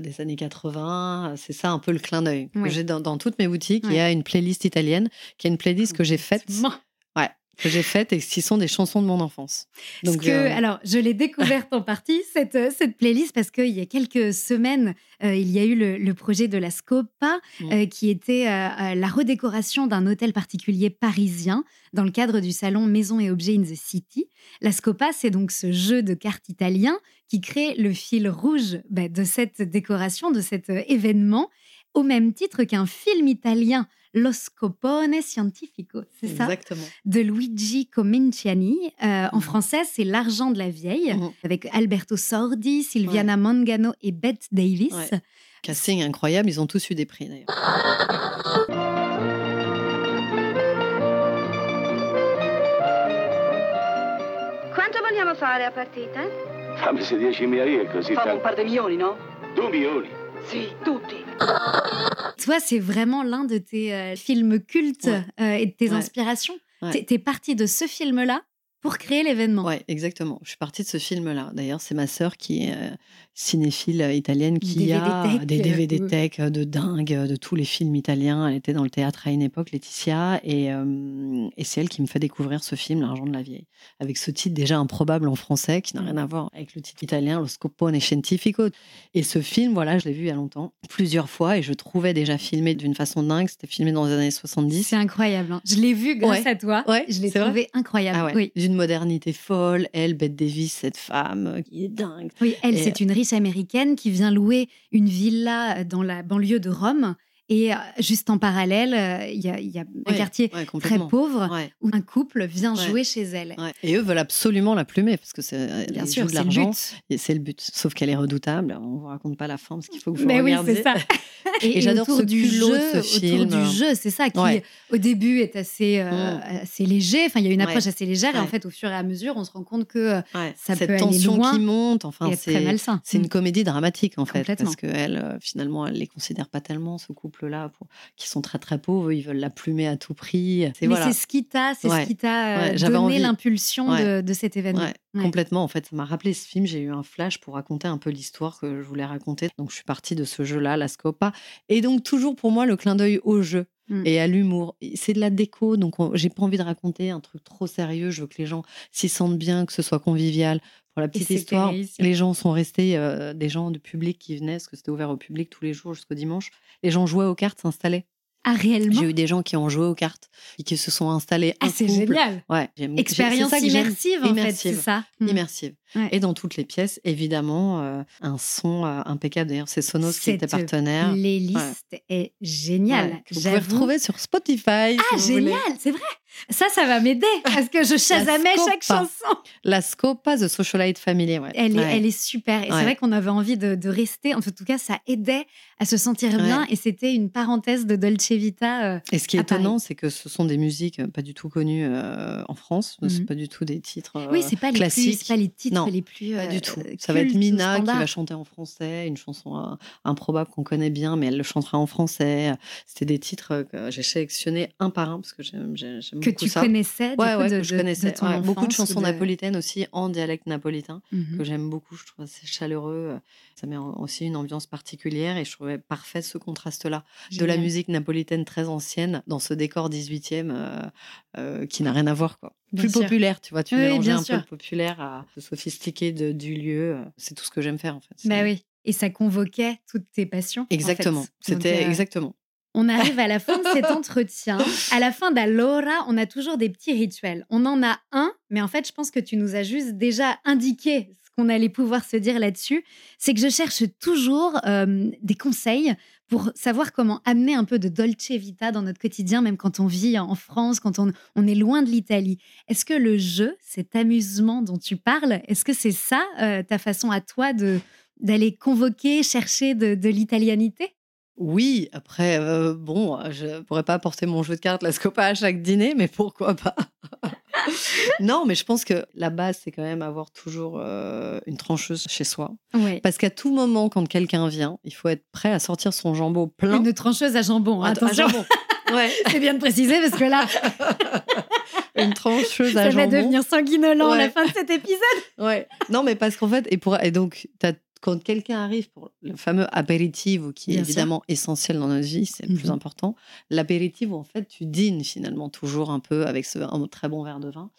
des années 80. C'est ça un peu le clin d'œil. J'ai dans, dans, toutes mes boutiques, il y a une playlist italienne qui est une playlist que j'ai faite que j'ai faites et qui sont des chansons de mon enfance. Donc, que, euh, alors, je l'ai découverte en partie, cette, euh, cette playlist, parce qu'il y a quelques semaines, euh, il y a eu le, projet de la Scopa, qui était la redécoration d'un hôtel particulier parisien dans le cadre du salon Maison et Objets in the City. La Scopa, c'est donc ce jeu de cartes italien qui crée le fil rouge bah, de cette décoration, de cet événement, au même titre qu'un film italien Lo Scopone Scientifico, c'est ça? Exactement. De Luigi Cominciani. Euh, en mmh. français, c'est L'argent de la vieille, mmh. avec Alberto Sordi, Silviana Mangano et Bette Davis. Casting incroyable, ils ont tous eu des prix d'ailleurs. Quanto vogliamo fare a partita? Fammi 10.000 lire così. Famo un par di milioni, no? Due milioni? Toi, c'est vraiment l'un de tes euh, films cultes euh, et de tes inspirations. Tu es, partie de ce film-là pour créer l'événement. Oui, exactement. Je suis partie de ce film-là. D'ailleurs, c'est ma sœur qui est euh, cinéphile italienne qui a des DVD euh, tech de dingue de tous les films italiens. Elle était dans le théâtre à une époque, Laetitia, et, euh, et c'est elle qui me fait découvrir ce film, L'argent de la vieille, avec ce titre déjà improbable en français qui n'a rien à voir avec le titre italien, Lo scopone scientifico. Et ce film, voilà, je l'ai vu il y a longtemps, plusieurs fois, et je trouvais déjà filmé d'une façon dingue. C'était filmé dans les années 70. C'est incroyable. Hein. Je l'ai vu grâce à toi. Ouais, je l'ai trouvé incroyable. Ah oui modernité folle. Elle, Bette Davis, cette femme qui est dingue. Oui, elle, c'est une américaine qui vient louer une villa dans la banlieue de Rome et euh, juste en parallèle, euh, il y, a, un quartier très pauvre où un couple vient jouer chez elle. Et eux veulent absolument la plumer parce que c'est euh, bien sûr de l'argent. C'est le but. Sauf qu'elle est redoutable. On vous raconte pas la fin parce qu'il faut que vous Mais oui, c'est ça. et, j'adore ce du jeu, ce film. Autour du jeu, c'est ça qui au début est assez mm. assez léger. Enfin, il y a une approche assez légère et en fait, au fur et à mesure, on se rend compte que ça Cette peut tension aller loin qui monte. Enfin, c'est C'est une mm. comédie dramatique en fait parce que elle, finalement, elle les considère pas tellement ce couple là qui sont très très pauvres, ils veulent la plumer à tout prix. Mais c'est ce qui t'a, c'est ce qui t'a euh, donné l'impulsion de, cet événement. Complètement, en fait, ça m'a rappelé ce film. J'ai eu un flash pour raconter un peu l'histoire que je voulais raconter. Donc, je suis partie de ce jeu-là, la Scopa. Et donc, toujours pour moi, le clin d'œil au jeu mmh. et à l'humour. C'est de la déco, donc j'ai pas envie de raconter un truc trop sérieux. Je veux que les gens s'y sentent bien, que ce soit convivial. Pour la petite histoire, les gens sont restés, euh, des gens du public qui venaient, parce que c'était ouvert au public tous les jours jusqu'au dimanche. Les gens jouaient aux cartes, s'installaient. Ah, réellement J'ai eu des gens qui ont joué aux cartes et qui se sont installés. Ah, c'est génial Ouais. Expérience immersive, en fait, c'est ça mmh. Immersive. Et dans toutes les pièces, évidemment, euh, un son euh, impeccable. D'ailleurs, c'est Sonos qui était partenaire. Les listes est géniale. que vous pouvez retrouver sur Spotify. Ah, génial, c'est vrai. Ça, ça va m'aider parce que je chasamais chaque chanson. La Scopa The Socialite Family, ouais. Elle, est, elle est super. Et c'est vrai qu'on avait envie de, rester. En tout cas, ça aidait à se sentir bien. Et c'était une parenthèse de Dolce Vita. Euh, et ce qui est étonnant, c'est que ce sont des musiques pas du tout connues en France. Ce C'est mmh. pas du tout des titres oui, c'est pas classiques. C'est pas les titres les plus. Pas du tout. Ça va être Mina qui va chanter en français, une chanson euh, improbable qu'on connaît bien, mais elle le chantera en français. C'était des titres que j'ai sélectionnés un par un parce que j'aime que tu connaissais, ouais, ouais, que je connaissais. beaucoup de chansons napolitaines aussi en dialecte napolitain mmh que j'aime beaucoup. Je trouve c'est chaleureux. Ça met aussi une ambiance particulière et je trouvais parfait ce contraste-là de la musique napolitaine très ancienne dans ce décor 18e euh, euh, qui n'a rien à voir quoi plus populaire, tu vois. Tu oui, mélanges un peu populaire à sophistiqué de, du lieu. Euh, c'est tout ce que j'aime faire, en fait. Bah oui. Et ça convoquait toutes tes passions. Exactement. C'était euh, exactement. On arrive à la fin de cet entretien. À la fin d'Alora, on a toujours des petits rituels. On en a un, mais en fait, je pense que tu nous as juste déjà indiqué ce qu'on allait pouvoir se dire là-dessus. C'est que je cherche toujours euh, des conseils pour savoir comment amener un peu de dolce vita dans notre quotidien, même quand on vit en France, quand on, est loin de l'Italie. Est-ce que le jeu, cet amusement dont tu parles, est-ce que c'est ça euh, ta façon à toi de d'aller convoquer, chercher de, l'italianité? Oui, après, euh, bon, je pourrais pas apporter mon jeu de cartes, la Scopa, à chaque dîner, mais pourquoi pas? Non, mais je pense que la base, c'est quand même avoir toujours euh, une trancheuse chez soi. Ouais. Parce qu'à tout moment, quand quelqu'un vient, il faut être prêt à sortir son jambon plein. Une trancheuse à jambon, hein, À- à attention. jambon. Ouais. C'est bien de préciser parce que là, Une trancheuse ça à va jambon. devenir sanguinolent à la fin de cet épisode. Ouais. Non, mais parce qu'en fait, et, pour, et donc, t'as- quand quelqu'un arrive pour le fameux apéritif, qui est Bien sûr. évidemment essentiel dans notre vie, c'est le plus Mhm. important. L'apéritif, en fait, tu dînes finalement toujours un peu avec ce, un très bon verre de vin.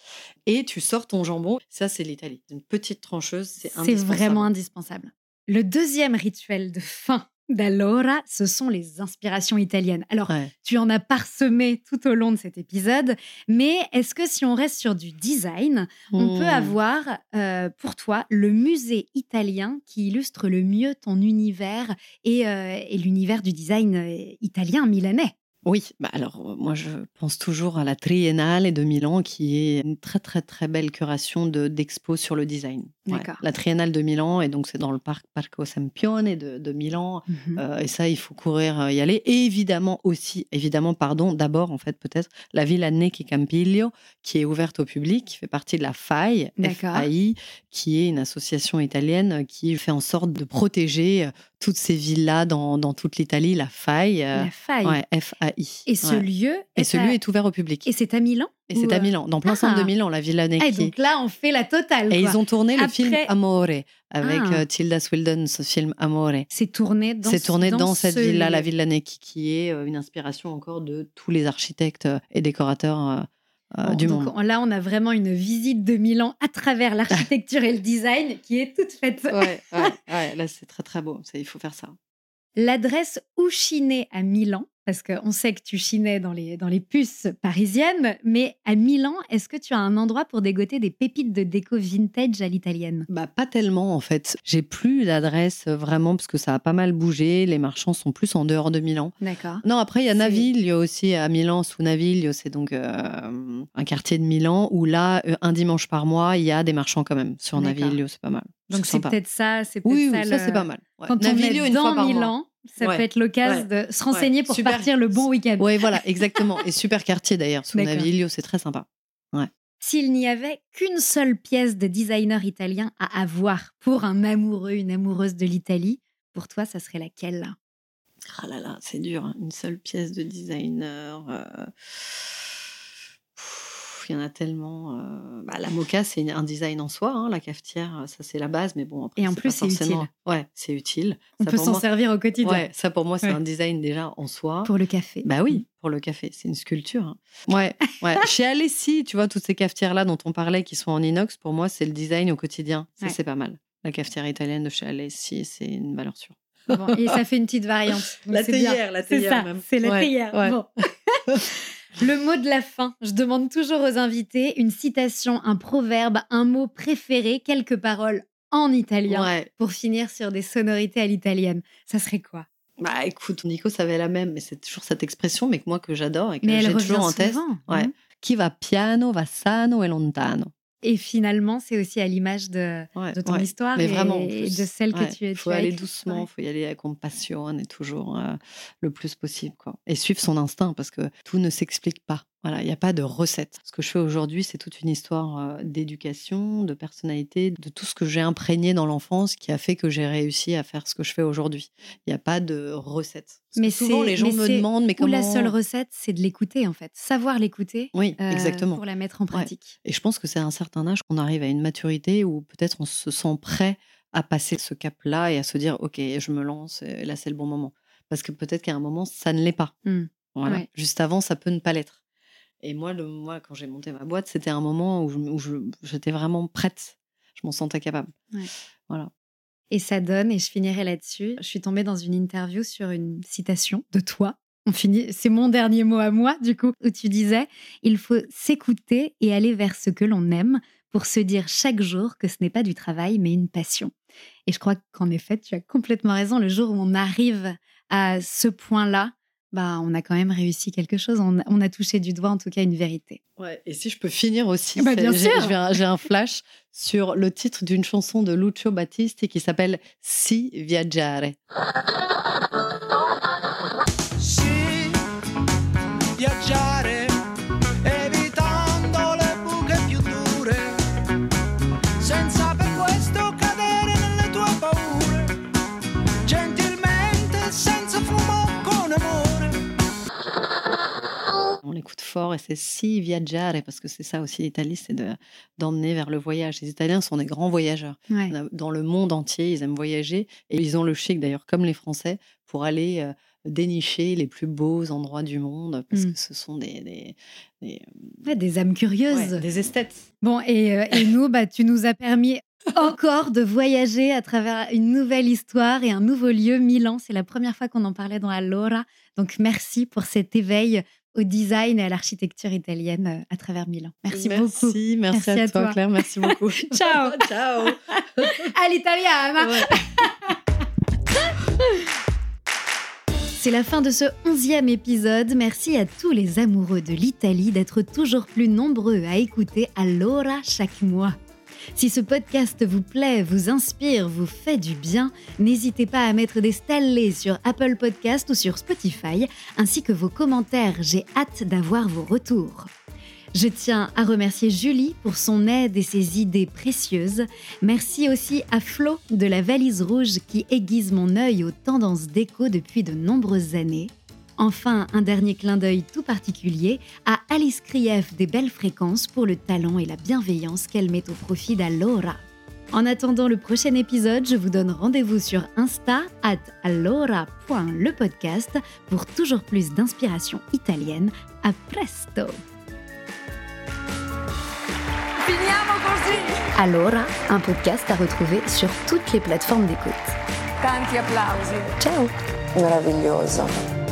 Et tu sors ton jambon. Ça, c'est l'Italie. Une petite trancheuse, c'est C'est indispensable. vraiment indispensable. Le deuxième rituel de fin d'Allora, ce sont les inspirations italiennes. Alors, Ouais. tu en as parsemé tout au long de cet épisode, mais est-ce que si on reste sur du design, on peut avoir euh, pour toi le musée italien qui illustre le mieux ton univers et, euh, et l'univers du design euh, italien milanais? Oui, bah alors euh, moi je pense toujours à la Triennale de Milan qui est une très très très belle curation de d'expos sur le design. Ouais. D'accord. La Triennale de Milan et donc c'est dans le parc Parco Sempione de, de Milan. Euh, et ça il faut courir euh, y aller. Et évidemment aussi, évidemment pardon, d'abord en fait peut-être la Villa Necchi Campiglio qui est ouverte au public, qui fait partie de la FAI. FAI, qui est une association italienne qui fait en sorte de protéger euh, toutes ces villas dans, dans toute l'Italie, la FAI. euh, La faille. Ouais, FAI. Et ce Ouais. lieu Et est ce à- lieu est ouvert au public. Et c'est à Milan Et c'est à euh, Milan, dans plein centre Ah. de Milan, la Villa Ah, et Necchi. donc là, on fait la totale. Et quoi. ils ont tourné le film Amore avec Ah. euh, Tilda Swinton, ce film Amore. C'est tourné dans C'est ce- tourné dans, cette ce villa, la lieu. Villa Necchi, qui est euh, une inspiration encore de tous les architectes et décorateurs euh, Bon, du donc, monde. on- Là, on a vraiment une visite de Milan à travers l'architecture et le design qui est toute faite. Ouais, ouais, ouais, là c'est très très beau, il faut faire ça. L'adresse où chiner à Milan, parce qu'on sait que tu chinais dans les, dans les puces parisiennes, mais à Milan, est-ce que tu as un endroit pour dégoter des pépites de déco vintage à l'italienne? Bah, pas tellement en fait. J'ai plus d'adresse euh, vraiment parce que ça a pas mal bougé. Les marchands sont plus en dehors de Milan. D'accord. Non, après, il y a Naviglio aussi à Milan, sous Naviglio. C'est donc euh, un quartier de Milan où là, euh, un dimanche par mois, il y a des marchands quand même. Sur. Naviglio, c'est pas mal. Donc c'est peut-être ça, c'est peut-être Oui, ça. oui, ça le- c'est pas mal. Ouais. Quand Naviglio on est une fois dans par mois. Ça Ouais. peut être l'occasion Ouais. de se renseigner Ouais. pour Super. partir le bon week-end. Oui, voilà, exactement. Et super quartier d'ailleurs, sous. Naviglio, c'est très sympa. S'il n'y avait qu'une seule pièce de designer italien à avoir pour un amoureux, une amoureuse de l'Italie, pour toi, ça serait laquelle? Ah là là, c'est dur. hein. Une seule pièce de designer. euh, Il y en a tellement. euh, bah, la mocha, c'est un design en soi. hein, La cafetière, ça c'est la base. Mais bon, après, Et en c'est plus, c'est forcément- utile. Ouais, c'est utile. On Ça, peut s'en moi- servir au quotidien. Ouais, ça pour moi, c'est Ouais. un design déjà en soi. Pour le café. Bah oui, pour le café, c'est une sculpture. hein. Ouais, ouais. Chez Alessi, tu vois, toutes ces cafetières-là dont on parlait qui sont en inox, pour moi, c'est le design au quotidien. Ça, Ouais. c'est pas mal. La cafetière italienne de chez Alessi, c'est une valeur sûre. Bon, et ça fait une petite variante. Donc La c'est théière, la C'est théière ça, même. c'est la Ouais, théière. Bon. Le mot de la fin. Je demande toujours aux invités une citation, un proverbe, un mot préféré, quelques paroles en italien Ouais. pour finir sur des sonorités à l'italienne. Ça serait quoi? Bah écoute, Nico savait la même, mais c'est toujours cette expression, mais que moi que j'adore et que j'ai toujours en tête. Ouais. Qui va piano, va sano e lontano. Et finalement, c'est aussi à l'image de, Ouais, de ton ouais. histoire Mais et, vraiment, de celle que tu, tu faut as aller doucement, Ouais. faut y aller avec compassion et toujours euh, le plus possible, quoi. Et suivre son instinct parce que tout ne s'explique pas. Voilà, il n'y a pas de recette. Ce que je fais aujourd'hui, c'est toute une histoire d'éducation, de personnalité, de tout ce que j'ai imprégné dans l'enfance qui a fait que j'ai réussi à faire ce que je fais aujourd'hui. Il n'y a pas de recette. Parce Mais souvent, les gens me demandent, mais Ou comment la seule recette, c'est de l'écouter en fait. Savoir l'écouter Oui, euh, exactement. pour la mettre en pratique. Et je pense que c'est à un certain âge qu'on arrive à une maturité où peut-être on se sent prêt à passer ce cap-là et à se dire, OK, je me lance, et là c'est le bon moment. Parce que peut-être qu'à un moment, ça ne l'est pas. Hmm. Voilà. Ouais. Juste avant, ça peut ne pas l'être. Et moi, le, moi quand j'ai monté ma boîte, c'était un moment où je- où je- j'étais vraiment prête. Je m'en sentais capable. Ouais. Voilà. Et ça donne, et je finirai là-dessus. Je suis tombée dans une interview sur une citation de toi. On finit, c'est mon dernier mot à moi, du coup, où tu disais il faut s'écouter et aller vers ce que l'on aime pour se dire chaque jour que ce n'est pas du travail, mais une passion. Et je crois qu'en effet, tu as complètement raison. Le jour où on arrive à ce point-là, bah, on a quand même réussi quelque chose. On a, on a touché du doigt, en tout cas, une vérité. Ouais, et si je peux finir aussi, Bah, j'ai un flash sur le titre d'une chanson de Lucio Battisti qui s'appelle Si viaggiare. Coup de fort et c'est si viaggiare, parce que c'est ça aussi l'Italie, c'est d'emmener vers le voyage. Les Italiens sont des grands voyageurs. Dans le monde entier, ils aiment voyager et ils ont le chic d'ailleurs, comme les Français, pour aller euh, dénicher les plus beaux endroits du monde parce Mmh. que ce sont des, des, des, Ouais, des âmes curieuses. ouais, des esthètes. Bon, et, euh, et nous, bah, tu nous as permis encore de voyager à travers une nouvelle histoire et un nouveau lieu, Milan. C'est la première fois qu'on en parlait dans Allora. Donc, merci pour cet éveil au design et à l'architecture italienne euh, à travers Milan. Merci, beaucoup. Merci, merci, à, à toi, toi. Claire. Merci beaucoup. Ciao. Ciao. All'italiana C'est la fin de ce onzième épisode. Merci à tous les amoureux de l'Italie d'être toujours plus nombreux à écouter Allora chaque mois. Si ce podcast vous plaît, vous inspire, vous fait du bien, n'hésitez pas à mettre des stallés sur Apple Podcast ou sur Spotify, ainsi que vos commentaires. J'ai hâte d'avoir vos retours. Je tiens à remercier Julie pour son aide et ses idées précieuses. Merci aussi à Flo de la valise rouge qui aiguise mon œil aux tendances déco depuis de nombreuses années. Enfin, un dernier clin d'œil tout particulier à Alice Krief des Belles Fréquences pour le talent et la bienveillance qu'elle met au profit d'Allora. En attendant le prochain épisode, je vous donne rendez-vous sur Insta at allora.lepodcast pour toujours plus d'inspiration italienne. À presto! Finiamo così. Allora, un podcast à retrouver sur toutes les plateformes d'écoute. Tanti applausi. Ciao Meraviglioso.